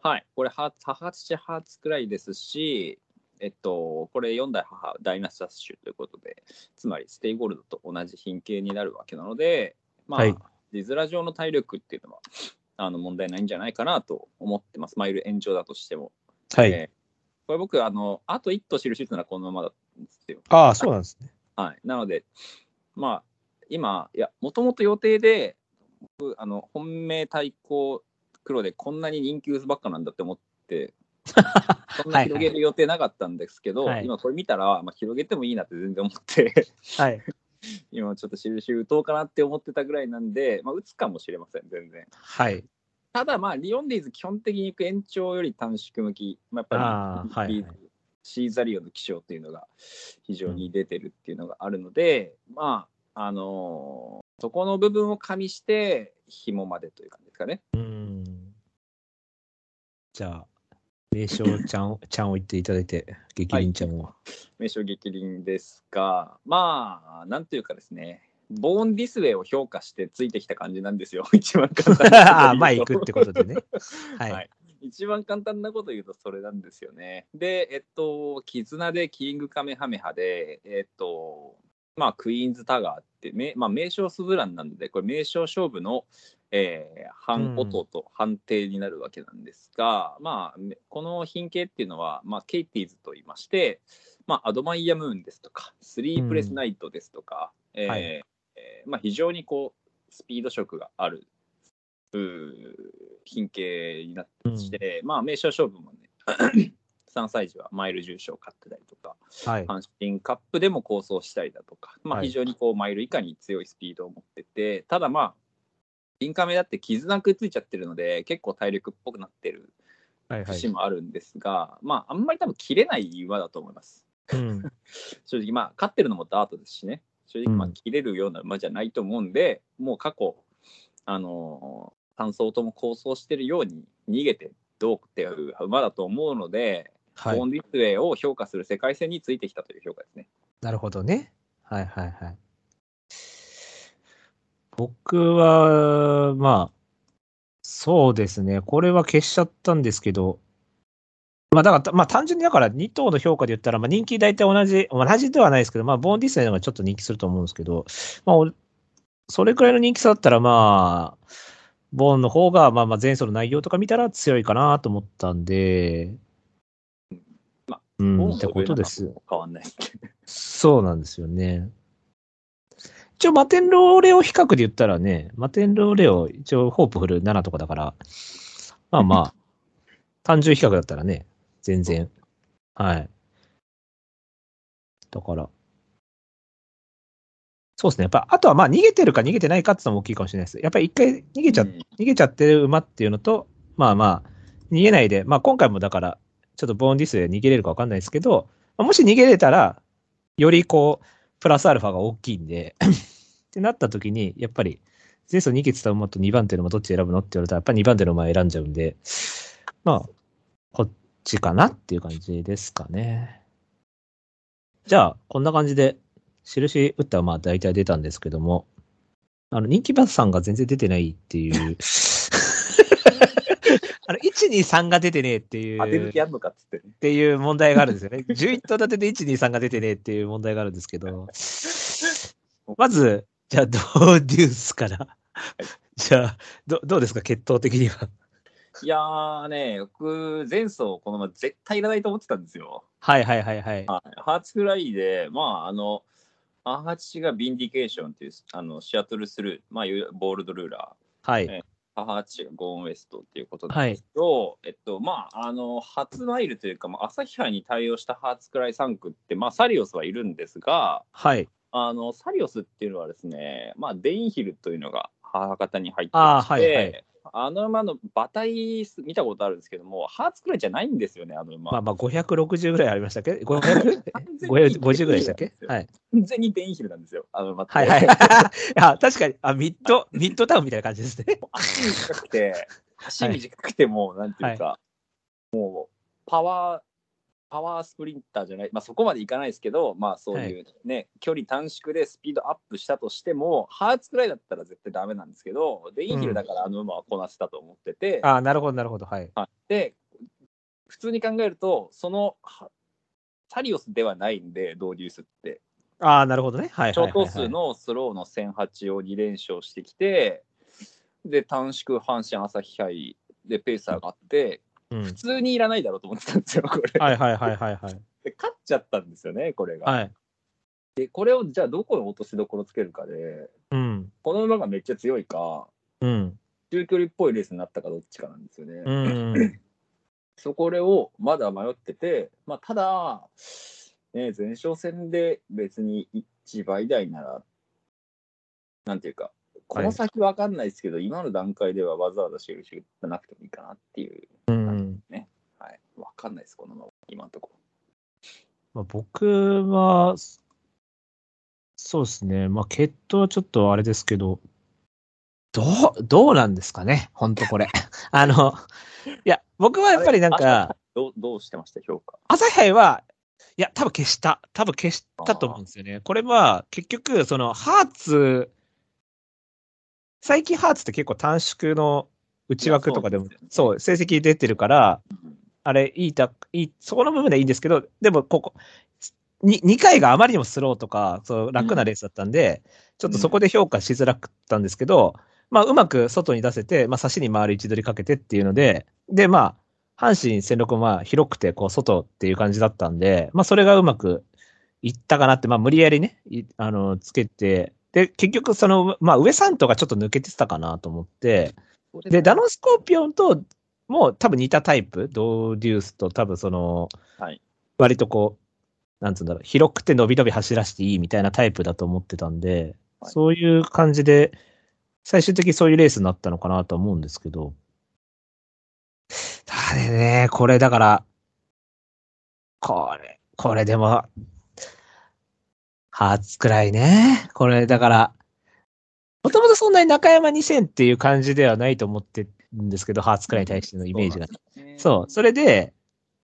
はい、これ、ハーツくらいですし、えっと、これ4代母ダイナスタッシュということで、つまりステイゴールドと同じ牝系になるわけなので、まあ、はい。字面上の体力っていうのは、あの問題ないんじゃないかなと思ってます。マイル延長だとしても。はい。えーこれ僕、あの、あと1頭印っていうのはこのままだったんですよ。ああ、そうなんですね。はい。なので、まあ、今、いや、もともと予定で、僕、あの、本命対抗黒でこんなに人気薄ばっかなんだって思って、そんな広げる予定なかったんですけど、はい今これ見たら、まあ、広げてもいいなって全然思って、はい。今ちょっと印打とうかなって思ってたぐらいなんで、まあ、打つかもしれません、全然。はい。ただ、まあ、リオンディーズ基本的に行く延長より短縮向き、まあ、あやっぱり、ーはいはいシーザリオの気象っていうのが非常に出てるっていうのがあるので、まあ、あのーそこの部分を加味して、紐までという感じですかね。うーん。じゃあ、名称ちゃんを、ちゃんを言っていただいて、激鱗ちゃんを。名称激鱗ですが、まあ、なんというかですね、ボーンディスウェイを評価してついてきた感じなんですよ、一番簡単なことを言うとあ あ、まあ行くってことでね。はい。はい一番簡単なこと言うとそれなんですよね。で、えっと、絆でキングカメハメハで、えっと、まあ、クイーンズタガーって、めまあ、名称スズランなので、これ名称勝負の、えー、半音と判定になるわけなんですが、まあ、めこの品形っていうのは、まあ、ケイティーズと言いまして、まあ、アドマイヤムーンですとか、スリープレスナイトですとか、えーはい。えーまあ、非常にこう、スピード色がある、品形になってまして、まあ、名称勝負もね、3歳児はマイル重賞を勝ってたりとか、はい。阪神カップでも構想したりだとか、まあ、はい。非常にこうマイル以下に強いスピードを持ってて、ただまあ、インカメだって絆くっついちゃってるので、結構体力っぽくなってるはい。はい節。もあるんですが、まあ、あんまり多分切れない馬だと思います。うん。正直、まあ、勝ってるのもダートですしね、正直、まあ、うん切れるような馬じゃないと思うんで、もう過去、あのー、単走とも構想してるように逃げてどうっていう馬だと思うので、はいボー。ンディスウェイを評価する世界線についてきたという評価ですね。なるほどね。はいはいはい。僕は、まあ、そうですね。これは消しちゃったんですけど、まあだから、まあ単純にだから2頭の評価で言ったら、まあ人気大体同じ、同じではないですけど、まあボーンディスネーの方がちょっと人気すると思うんですけど、まあおそれくらいの人気差だったら、まあ、ボーンの方が、まあまあ前走の内容とか見たら強いかなと思ったんで、まあうん、ってことです。変わんない。そうなんですよね。一応、マテンローレオ比較で言ったらね、マテンローレオ、一応、ホープフル7とかだから、まあまあ、単純比較だったらね、全然。はい。だから、そうですね。やっぱ、あとはまあ、逃げてるか逃げてないかっていうのも大きいかもしれないです。やっぱり一回逃げちゃ、うん逃げちゃってる馬っていうのと、まあまあ、逃げないで、まあ今回もだから、ちょっとボーンディスで逃げれるか分かんないですけど、まあもし逃げれたら、よりこう、プラスアルファが大きいんで、ってなった時に、やっぱり、前走逃げてた馬と2番手の馬どっち選ぶのって言われたら、やっぱり2番手の馬選んじゃうんで、まあ、こっちかなっていう感じですかね。じゃあ、こんな感じで、印打ったらまあ大体出たんですけども、あの、人気馬さんが全然出てないっていう、あの、1、2、3が出てねえっていう。当てる気あんのかっつってね。っていう問題があるんですよね。11頭立てで1、2、3が出てねえっていう問題があるんですけど、まず、じゃあ、ドーデュースから。じゃあ、どどうですか、血統的には。いやーね、僕、前走このまま絶対いらないと思ってたんですよ。はいはいはいはい。はい。ハーツクライで、まあ、あの、母父がヴィンディケーションっていう、あの、シアトルスルー、まあ、ボールドルーラー。はい。えアーハチがゴーンウエストっていうことなんですけど、えっと、まあ、あの、初マイルというか、まあ、朝日杯に対応したハーツクライ産駒って、まあ、サリオスはいるんですが、はい。あの、サリオスっていうのはですね、まあ、デインヒルというのが母方に入ってあまして、ーはいはいあの馬の馬体見たことあるんですけども、ハーツクライじゃないんですよね、あの馬。まあまあ、560ぐらいありましたっけ ?500? 50ぐらいでしたっけ？はい。完全にデインヒルなんですよ、あの馬って。はいはい。いや、確かに、あ、ミッド、ミッドタウンみたいな感じですね。足短くて、足短くてもう、なんていうか、もう、パワー、パワースプリンターじゃない、まあそこまでいかないですけど、まあそういうね、距離短縮でスピードアップしたとしても、ハーツくらいだったら絶対ダメなんですけど、デインヒルだからあの馬はこなせたと思ってて、あなるほどなるほど。はい。はいで、普通に考えると、その、はサリオスではないんで、ドーデュースって。ああ、なるほどね。はいはいはい、はい。超等数のスローの1008を2連勝してきて、で、短縮阪神朝日杯でペース上がって、うん普通にいらないだろうと思ってたんですよ、これ。はいはいはいはいはい。で勝っちゃったんですよね、これが。はい。で、これをじゃあどこに落としどころつけるかで、うん。この馬がめっちゃ強いか、うん。中距離っぽいレースになったかどっちかなんですよね。うん。そこをまだ迷ってて、まあ、ただ、ね、前哨戦で別に1倍台なら、なんていうか、この先わかんないですけど、今の段階ではわざわざ印がなくてもいいかなっていう、うん。はい、わかんないです、このまま、今のとこまあ、僕は、そうですね。まあ、血統はちょっとあれですけど、どう、どうなんですかね？本当これ。あの、いや、僕はやっぱりなんか、どうどうしてました、評価。朝日杯は、いや、多分消した。多分消したと思うんですよね。これは、結局、その、ハーツ、最近ハーツって結構短縮の内枠とかでもそう、成績出てるから、あれ、いいた、いい、そこの部分ではいいんですけど、でも、ここ、に2回があまりにもスローとか、そう楽なレースだったんで、ちょっとそこで評価しづらかったんですけど、まあ、うまく外に出せて、まあ、差しに回る位置取りかけてっていうので、で、まあ、阪神戦力もまあ広くて、こう、外っていう感じだったんで、まあ、それがうまくいったかなって、まあ、無理やりね、いあの、つけて、で、結局、その、まあ、上3頭がちょっと抜けてたかなと思って、で、ダノンスコーピオンと、もう多分似たタイプ、ドーデュースと多分その、はい。割とこう、なんつうんだろう、広くて伸び伸び走らせていいみたいなタイプだと思ってたんで、はい。そういう感じで、最終的にそういうレースになったのかなとは思うんですけど、ただね、これだから、これ、これでも、初くらいね。これだから、もともとそんなに中山2000っていう感じではないと思ってるんですけど、ハーツくらいに対してのイメージが。そう、それで、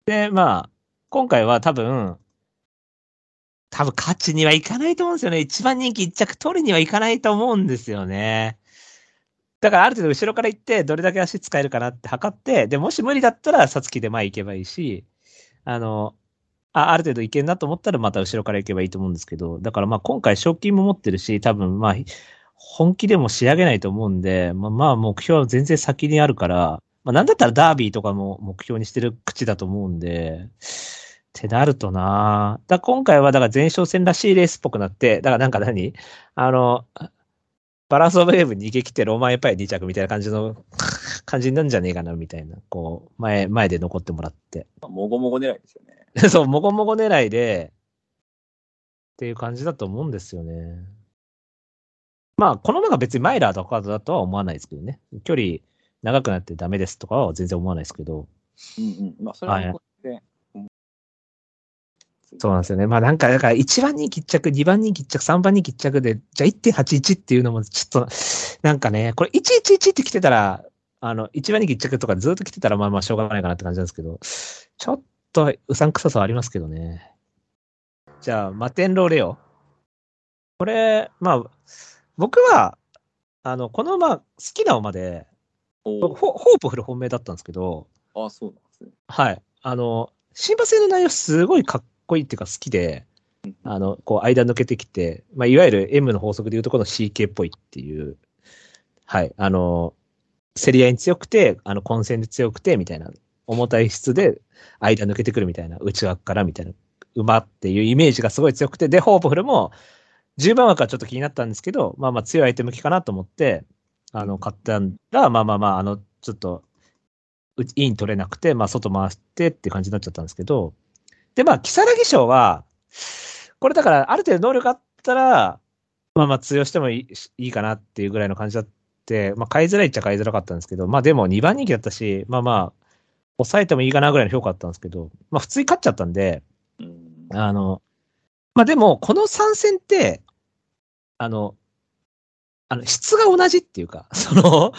で、まあ、今回は多分、多分勝ちにはいかないと思うんですよね。一番人気一着取りにはいかないと思うんですよね。だからある程度後ろから行って、どれだけ足使えるかなって測って、で、もし無理だったら、さつきで前行けばいいし、あの、あある程度いけんなと思ったらまた後ろから行けばいいと思うんですけど、だからまあ今回賞金も持ってるし、多分まあ、本気でも仕上げないと思うんで、まあまあ目標は全然先にあるから、まあなんだったらダービーとかも目標にしてる口だと思うんで、ってなるとなだ今回はだから前哨戦らしいレースっぽくなって、だからなんか何？あの、バランスオブウェーブ逃げ切ってローマンエパイ2着みたいな感じの感じになるんじゃねえかなみたいな。こう、前、前で残ってもらって。まあもごもご狙いですよね。そう、もごもご狙いで、っていう感じだと思うんですよね。まあ、この馬が別にマイラーとかだとは思わないですけどね。距離長くなってダメですとかは全然思わないですけど。うんうん。まあ、それはこれで、そうなんですよね。まあなんか、だから1番人気1着、2番人気1着、3番人気1着で、じゃあ1.81っていうのもちょっと、なんかね、これ111って来てたら、あの、1番人気1着とかずっと来てたらまあまあしょうがないかなって感じなんですけど、ちょっとうさんくささはありますけどね。じゃあ、マテンローレオ。これ、まあ、僕は、あの、この馬、好きな馬で、おホホープフル本命だったんですけど、あ、そうなんですね。はい。あの、新馬戦の内容すごいかっこいいっていうか好きで、あの、こう間抜けてきて、まあ、いわゆる M の法則でいうところの CK っぽいっていう、はい。あの、競り合いに強くて、あの、混戦で強くて、みたいな、重たい質で間抜けてくるみたいな、内側からみたいな、馬っていうイメージがすごい強くて、で、ホープフルも、10番枠はちょっと気になったんですけど、まあまあ強い相手向きかなと思って、あの、買ったら、まあまあまあ、あの、ちょっと、うイン取れなくて、まあ外回してって感じになっちゃったんですけど、で、まあ、木更木賞は、これだから、ある程度能力あったら、まあまあ通用してもいいいいかなっていうぐらいの感じだって、まあ買いづらいっちゃ買いづらかったんですけど、まあでも2番人気だったし、まあまあ、抑えてもいいかなぐらいの評価だったんですけど、まあ普通に勝っちゃったんで、うん。あの、まあでも、この参戦って、あの、あの、質が同じっていうか、その、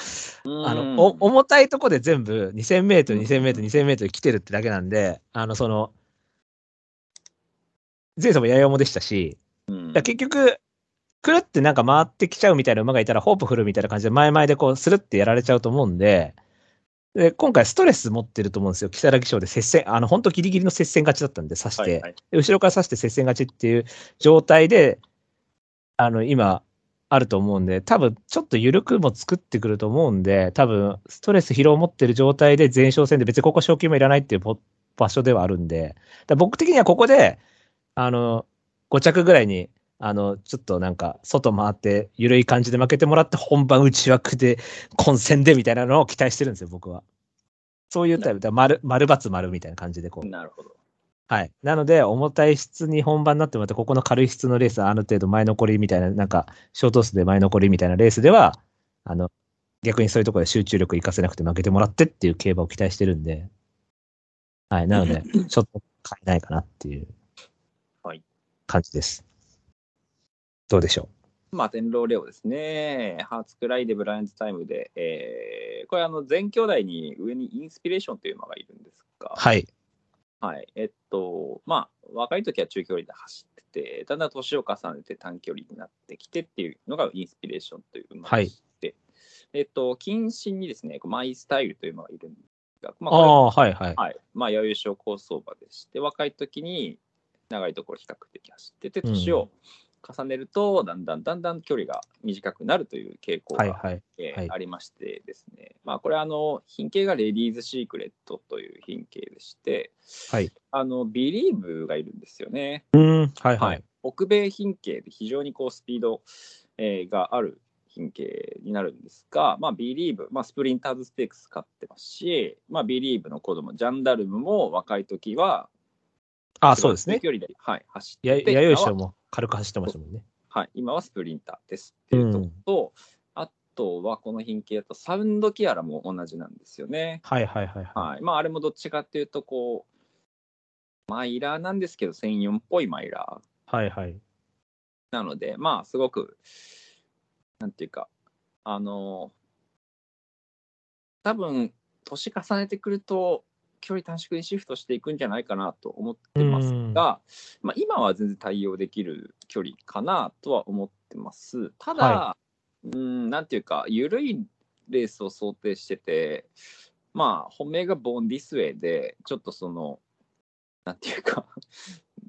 あの、お重たいとこで全部2000メートル、2000メートル、2000メートル来てるってだけなんで、あの、その、前走もやや重でしたし、うん。だ結局、くるってなんか回ってきちゃうみたいな馬がいたら、ホープフルみたいな感じで前々でこう、スルってやられちゃうと思うんで、で、今回ストレス持ってると思うんですよ。木更木賞で接戦、あの、本当ギリギリの接戦勝ちだったんで、刺して、はいはい。で後ろから刺して接戦勝ちっていう状態で、あの、今、あると思うんで、多分ちょっと緩くも作ってくると思うんで、多分ストレス疲労を持ってる状態で前哨戦で別にここ賞金もいらないっていうポ場所ではあるんで、僕的にはここで、あの、5着ぐらいに、あの、ちょっとなんか、外回って、緩い感じで負けてもらって、本番内枠で、混戦でみたいなのを期待してるんですよ、僕は。そういうタイプで、丸、丸×丸みたいな感じでこう。なるほど。はい。なので、重たい質に本番になってもらって、ここの軽い質のレース、ある程度前残りみたいな、なんか、ショート数で前残りみたいなレースでは、あの、逆にそういうところで集中力活かせなくて負けてもらってっていう競馬を期待してるんで、はい。なので、ちょっと買えないかなっていうはい感じです。どうでしょまあ、天狼レオですね。ハーツクライでブライアンズタイムで、えー、これあの、全兄弟に上にインスピレーションという馬がいるんですが、うはい。はい。えっと、まあ、若い時は中距離で走ってて、だんだん年を重ねて短距離になってきてっていうのがインスピレーションという馬でして、えっと、近親にですね、マイスタイルという馬がいるんですが、まあ、ああ、はいはい。はい。まあ、弥生賞高走馬でして、若い時に長いところ比較的走ってて、うん年を重ねると、だんだんだんだん距離が短くなるという傾向が、はいはい。えーはいありましてですね。まあ、これあの、品系がレディーズシークレットという品系でして、はい。あの、ビリーブがいるんですよね。うーん、はいははいい。。北米牝系で非常にこうスピード、えーがある牝系になるんですが、まあ、ビリーブ、まあ、スプリンターズステークス勝ってますし、まあ、ビリーブの子供ジャンダルムも若い時は、あそうですね。距離で、はい、走や、ってて、弥生賞も軽く走ってましたもんね。はい、今はスプリンターですっていうところと、あとはこの牝系だとサウンドキアラも同じなんですよね。はいはいはいははい。まあ、あれもどっちかっていうと、こう、マイラーなんですけど、1004っぽいマイラー。い。はいはい。なので、まあ、すごく、なんていうか、あの、多分年重ねてくると、距離短縮にシフトしていくんじゃないかなと思ってますが、まあ、今は全然対応できる距離かなとは思ってます。ただ、はうん、なんていうか、緩いレースを想定してて、まあ、本命がボーンディスウェイで、ちょっとその、なんていうか、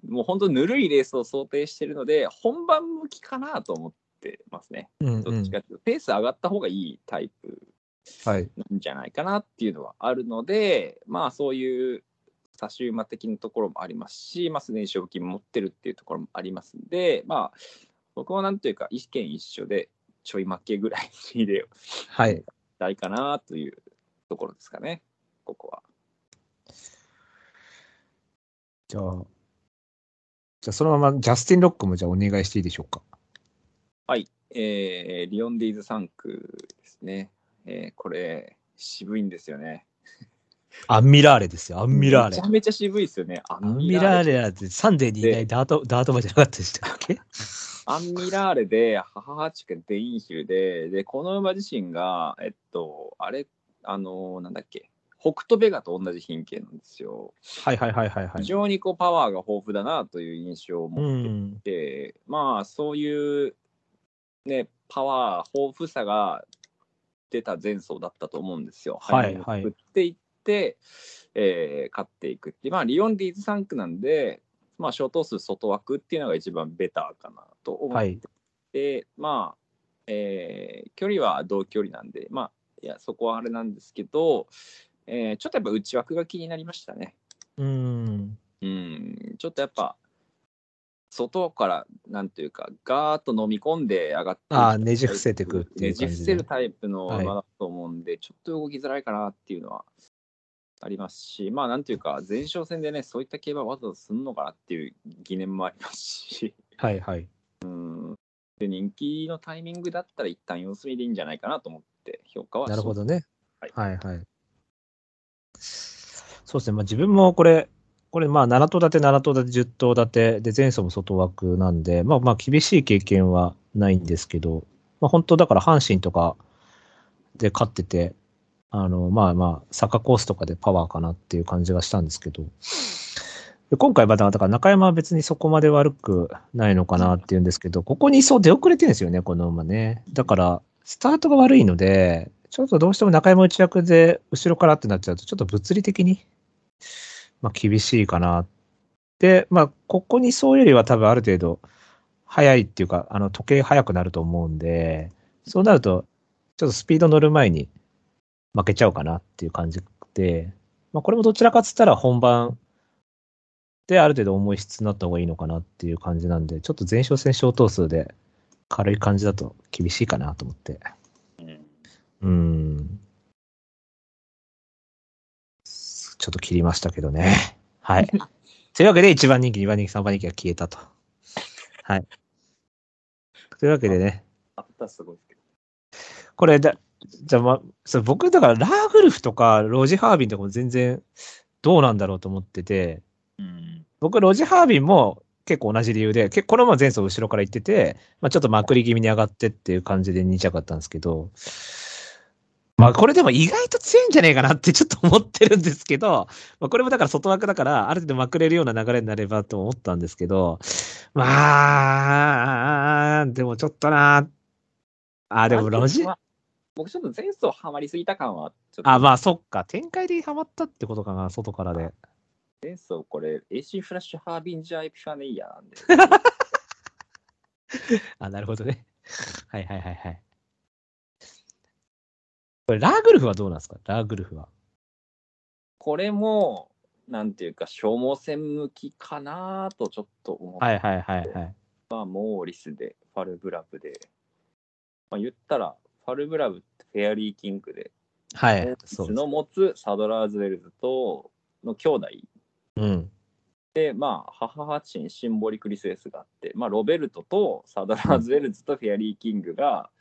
もう本当ぬるいレースを想定してるので、本番向きかなと思ってますね。うんうんどっちかっていうと、ペース上がった方がいいタイプはい。なんじゃないかなっていうのはあるので、まあそういう差し馬的なところもありますし、まあすでに賞金持ってるっていうところもありますんで、まあ僕はなんというか意見一緒でちょい負けぐらいに入れようはい。たいかなというところですかね、ここは。じゃあ、じゃあそのままジャスティン・ロックもじゃあお願いしていいでしょうか？はい、えー、リオンディーズ3区ですね。えーこれ、渋いんですよね。アンミラーレですよ、アンミラーレめちゃ。めちゃ渋いですよね。アアンミラーレなんてサンデーにいないダート、ダート馬じゃなかったでしたっけ？アンミラーレで、母八かデインヒルで、で、この馬自身が、えっと、あれ、あの、なんだっけ、北斗ベガと同じ品系なんですよ。はいはいはいはいはい。非常にこうパワーが豊富だなという印象をう持ってん。て、まあ、そういう、ね、パワー、豊富さが出た前走だったと思うんですよ。はい早めに振っていって、えー勝っていくっていう、まあ、リオンディーズ3区なんで、まあ、小頭数外枠っていうのが一番ベターかなと思って、はい。まあ、えー距離は同距離なんで、まあ、いや、そこはあれなんですけど、えーちょっとやっぱ内枠が気になりましたね。うん。うん、ちょっとやっぱ、外から、なんていうか、ガーッと飲み込んで上がってああ、ねじ伏せていくっていねう感じ伏せる。タイプのはい馬だと思うんで、ちょっと動きづらいかなっていうのはありますし、まあなんていうか、前哨戦でね、そういった競馬わざわざすんのかなっていう疑念もありますし、はいはい。で人気のタイミングだったら一旦様子見でいいんじゃないかなと思って評価はなるほどね。はいはいはい。そうですね。まあ自分もこれ、これまあ7頭立て、7頭立て、10頭立てで前走も外枠なんで、まあまあ厳しい経験はないんですけど、まあ本当だから阪神とかで勝ってて、あの、まあまあ、坂コースとかでパワーかなっていう感じがしたんですけど、で今回はだから中山は別にそこまで悪くないのかなっていうんですけど、ここにそう出遅れてるんですよね、この馬ね。だから、スタートが悪いので、ちょっとどうしても中山内役で後ろからってなっちゃうと、ちょっと物理的に、まあ厳しいかな。で、まあ、ここにそうよりは多分ある程度、早いっていうか、あの、時計早くなると思うんで、そうなると、ちょっとスピード乗る前に負けちゃうかなっていう感じで、まあ、これもどちらかっつったら本番である程度重い質になった方がいいのかなっていう感じなんで、ちょっと前哨戦小頭数で軽い感じだと厳しいかなと思って。うんちょっと切りましたけどね。はい。というわけで、1番人気、2番人気、3番人気が消えたと。はい。というわけでね、あったすごい。これだ、じゃあま、そ僕、だから、ラーグルフとか、ロジハービンとかも全然どうなんだろうと思ってて、うん僕、ロジハービンも結構同じ理由で、結構これも前走後ろから行ってて、まあ、ちょっとまくり気味に上がってっていう感じで2着だったんですけど、まあこれでも意外と強いんじゃねえかなってちょっと思ってるんですけど、まあこれもだから外枠だから、ある程度まくれるような流れになればと思ったんですけど、まあ、でもちょっとな、あ、でもロジ、まあ僕ちょっと前走ハマりすぎた感はちょっとあ、まあそっか、展開でハマったってことかな、外からで。前走これ AC フラッシュハービンジャーエピファネイヤなんであ、なるほどね。はいはいはいはい。これ、ラーグルフはどうなんですか？ラーグルフは。これもなんていうか消耗戦向きかなとちょっと思って、はいはいはいはい。まあ、モーリスでファルブラブで、まあ、言ったらファルブラブってフェアリーキングではい。そうです。スの持つサドラーズウェルズとの兄弟うん。で、まあ、母ハチンシンボリクリスエスがあって、まあ、ロベルトとサドラーズウェルズとフェアリーキングが、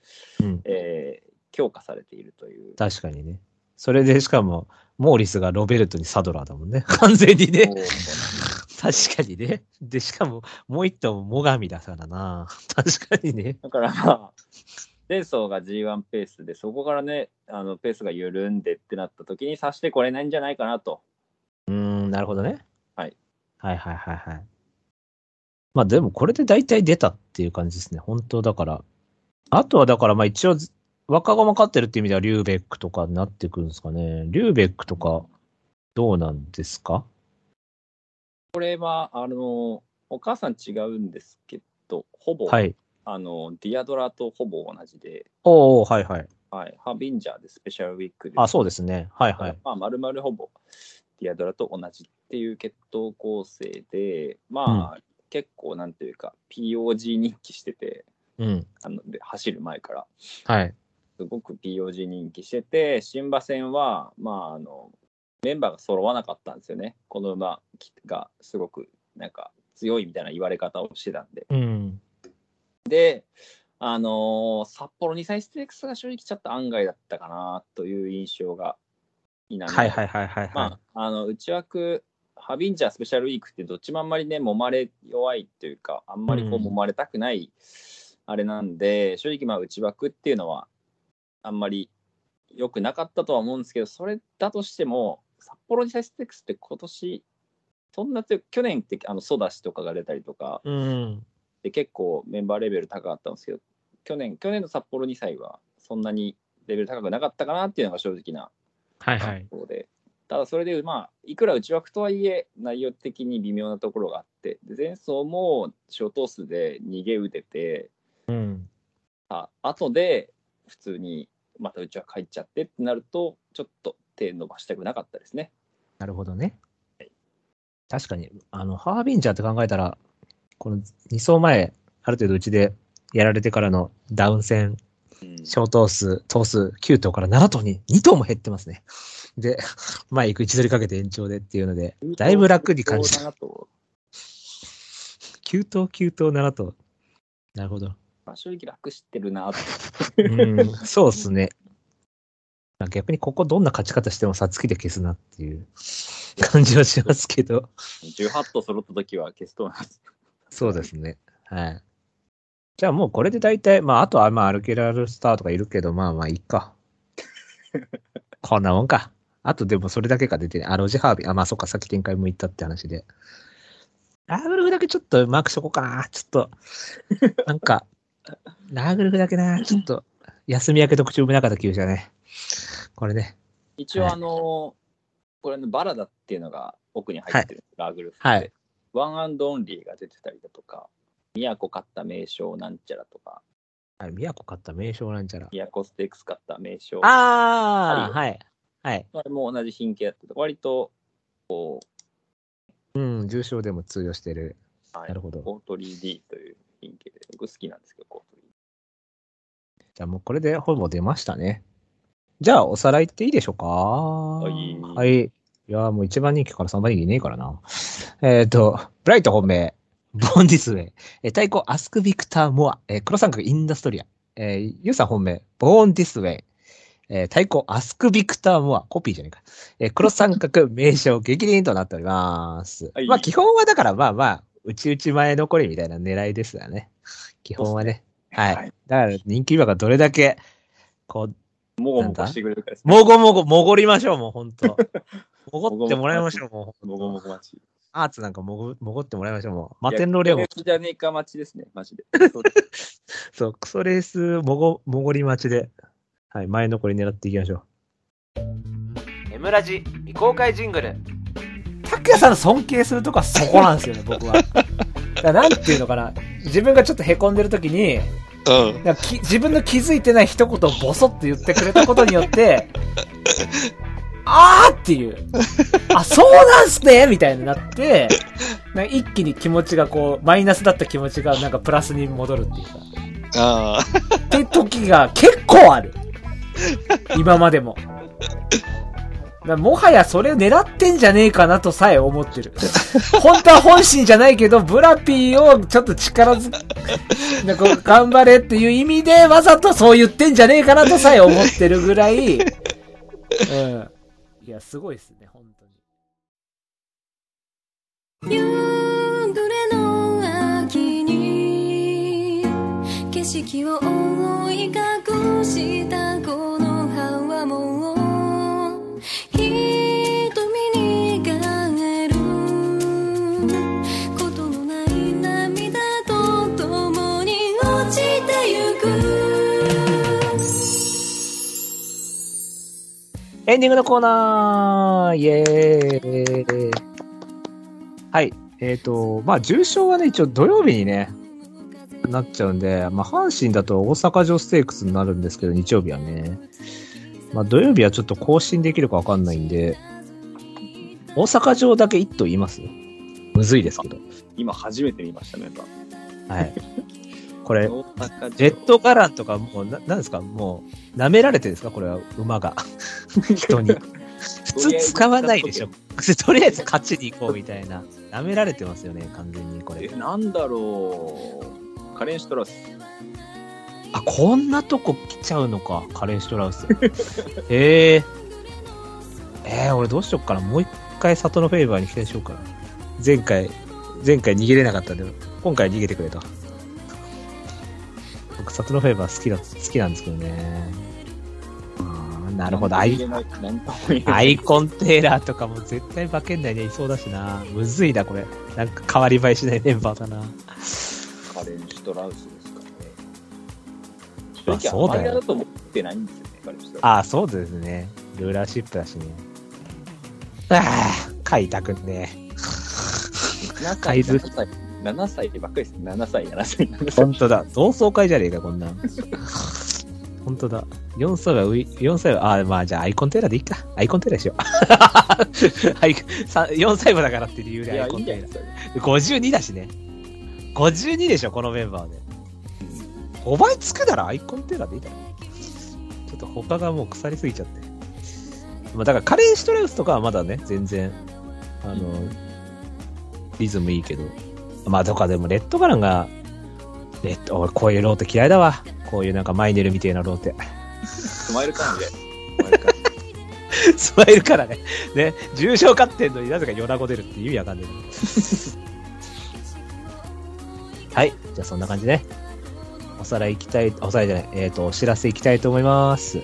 うん。えー強化されているという。確かにね。それで、しかも、モーリスがロベルトにサドラーだもんね。完全にね。確かにね。で、しかも、もう一頭も最上だからな。確かにね。だからまあ、前走が G1 ペースで、そこからね、あのペースが緩んでってなった時にさしてこれないんじゃないかなと。うーん、なるほどね。はい。はいはいはいはい。まあでもこれで大体出たっていう感じですね。本当だから。あとはだからまあ一応、若駒勝ってるっていう意味ではリューベックとかになってくるんですかね。リューベックとかどうなんですか？これは、あの、お母さん違うんですけど、ほぼ、はい。あの、ディアドラとほぼ同じで、おおはいはい。はい、ハビンジャーでスペシャルウィークで、あ、そうですね。はいはい。まあ、まるまるほぼディアドラと同じっていう血統構成で、まあ、結構なんていうか、POG 人気してて、うん。あので走る前から、はい。すごく POG 人気してて、新馬戦は、まあ、あの、メンバーが揃わなかったんですよね。この馬がすごくなんか強いみたいな言われ方をしてたんで。うん。で、あのー札幌2歳ステークスが正直ちょっと案外だったかなという印象がはいはいはいはいはい。まあ、あの内枠、ハビンジャースペシャルウィークってどっちもあんまりね、揉まれ弱いというか、あんまりこううん揉まれたくないあれなんで、正直まあ内枠っていうのはあんまり良くなかったとは思うんですけど、それだとしても、札幌2歳ステークスって今年、そんな強い去年ってあのソダシとかが出たりとか、うん。で結構メンバーレベル高かったんですけど、去年、去年の札幌2歳はそんなにレベル高くなかったかなっていうのが正直なはいはい。ところで、ただそれで、まあ、いくら内枠とはいえ、内容的に微妙なところがあって、で前走も小投数で逃げ打てて、うん。あ後で普通にまた内枠入っちゃってってなると、ちょっと手伸ばしたくなかったですね。なるほどね。確かに、あの、ハービンジャーって考えたら、この2走前、ある程度うちでやられてからのダウン戦、うん小頭数、頭数9頭から7頭に2頭も減ってますね。で、前行く位置取りかけて延長でっていうので、だいぶ楽に感じた。そうだなと9頭、9頭、7頭。なるほど。まあ、正直楽してるなと。うん、そうっすね。まあ逆にここどんな勝ち方してもさつきで消すなっていう感じはしますけど。18頭揃った時は消すと思います。そうですね。はい。じゃあもうこれで大体、まああとはまあアルケラルスターとかいるけど、まあまあいいか。こんなもんか。あとでもそれだけが出てね。あ、ロジハービー。あ、まあそっか、さっき展開も言ったって話で。ラーグルフだけちょっとマークしとこうかな。ちょっと、なんか、ラーグルフだけな、ちょっと、休み明け特徴もなかった気がしたね。これね。はい一応あのこれのバラダっていうのが奥に入ってる、ラーグルフで、はいワンアンドオンリーが出てたりだとか、みやこ勝ったメイショウなんちゃらとか、あれ、みやこ勝ったメイショウなんちゃら。みやこステークス勝ったメイショウ、ああ、はい。はい。あれも同じ牝系だったと、割と、こうん、重賞でも通用してる。う、はいなるほど。コートリー D という品系で、僕好きなんですけど、コートリーじゃあもうこれでほぼ出ましたね。じゃあおさらいっていいでしょうか？い。はい。いやーもう一番人気から三番人気いねえからな。えっ、と、ブライト本命、ボンディスウェイ、えー、太鼓アスクビクターモア、えー黒三角インダストリア、えー、ユウさん本命、ボーンディスウェイ、えー、太鼓アスクビクターモア、コピーじゃねえか。えー黒三角名称激鱗となっております。はい。まあ基本はだからまあまあ、内々前残りみたいな狙いですよね。基本はね。はい。はいだから人気馬がどれだけ、こう、もごもごしてくれるからですね。もごもご、もごりましょう、もうほんと。もごってもらいましょう、もう。もごもご待ち。アーツなんかもご、もごってもらいましょう、もう。マテンローレオじゃねえか待ちですね、マジで。そう、クソレース、もご、もごり待ちで。はい、前残り狙っていきましょう。エムラジ未公開ジングル拓也さんの尊敬するとこはそこなんですよね、僕は。だなんていうのかな。自分がちょっと凹んでる時に、うん。自分の気づいてない一言をボソッと言ってくれたことによって、あーっていう、あ、そうなんすねみたいになって、なんか一気に気持ちがこう、マイナスだった気持ちがなんかプラスに戻るっていうか、ああ。って時が結構ある。今までも。だからもはやそれを狙ってんじゃねえかなとさえ思ってる。本当は本心じゃないけど、ブラピーをちょっと力ず、なんか頑張れっていう意味でわざとそう言ってんじゃねえかなとさえ思ってるぐらい、うん。いや、すごいですね、本当に。夕暮れの秋に景色を覆い隠したこの葉はもうエンディングのコーナーイエーイはい。えっ、と、まあ、重賞はね、一応土曜日にね、なっちゃうんで、まあ、阪神だと大阪城ステークスになるんですけど、日曜日はね。まあ、土曜日はちょっと更新できるかわかんないんで、大阪城だけ一頭言います？むずいですけど。今初めて見ました、メンバー。はい。これ、ジェットガランとかもう、な、なんですか？もう、舐められてるんですか？これは、馬が。人に。普通使わないでしょ。とりあえず勝ちに行こうみたいな。舐められてますよね、完全にこれえ、。なんだろう。カレンシュトラウス。あ、こんなとこ来ちゃうのか、カレンシュトラウス。えええー、俺どうしよっかな。もう一回里のフェイバーに期待しようかな。前回、前回逃げれなかったんで、今回逃げてくれと。僕、里のフェイバー好きだ、好きなんですけどね。なるほど。アイコンテーラーとかも絶対馬券内にいそうだしな。むずいな、これ。なんか変わり映えしないメンバーだな。カレンシュトラウス正直、マリアだと思ってないんですよね。かりました。ああ、そうですね。ルーラーシップだしね。ああ、買いたくね7歳、海図7歳、7歳ばっかりです。7歳、7歳、7え。歳。本当だ。同窓会じゃねえか、こんなん。本当だ。4歳は、4歳は、ああ、まあじゃあアイコンテーラーでいいか。アイコンテーラーしよう。はい、さ4歳馬だからって理由でアイコンテーラいですか。52だしね。52でしょ、このメンバーで。5倍つくならアイコンテーラーでいいだろ。ちょっと他がもう腐りすぎちゃって。まあ、だからカレンシュトラウスとかはまだね、全然、あの、リズムいいけど。まあ、とかでもレッドガランが、レッド、俺こういうローテ嫌いだわ。こういうなんかマイネルみたいなローテ。スマイルカーンで。スマイルカーンスマイルからね、ね、重賞勝ってんのになぜか米子出るって意味わかんない。はい。じゃあそんな感じね。さらい行きたい、おさらいじゃない、えっ、と、お知らせ行きたいと思います。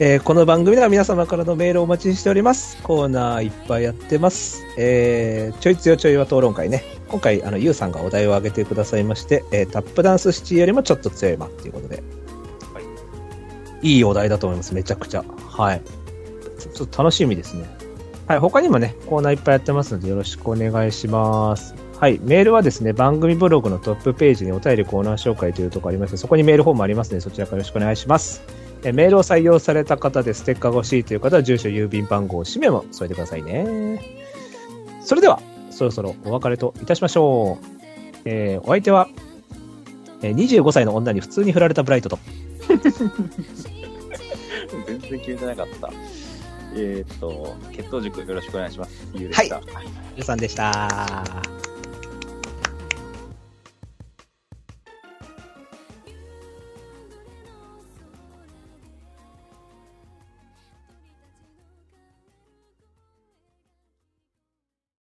えーこの番組では皆様からのメールをお待ちしております。コーナーいっぱいやってます。えー、ちょいつよちょいは討論会ね。今回、あの、ゆうさんがお題を挙げてくださいまして、えータップダンスシティよりもちょっと強い馬っていうことで。はいいいお題だと思います、めちゃくちゃ。はい。ちょっと楽しみですね。はい、他にもね、コーナーいっぱいやってますのでよろしくお願いします。はい、メールはですね、番組ブログのトップページにお便りコーナー紹介というところありますそこにメールフォームありますので、そちらからよろしくお願いします。えメールを採用された方でステッカーが欲しいという方は、住所、郵便番号、氏名も添えてくださいね。それでは、そろそろお別れといたしましょう。えーお相手は、えー25歳の女に普通に振られたブライトと、全然決めてなかった。えーっと、血統塾よろしくお願いします。ゆうでした。ゆうさんでした。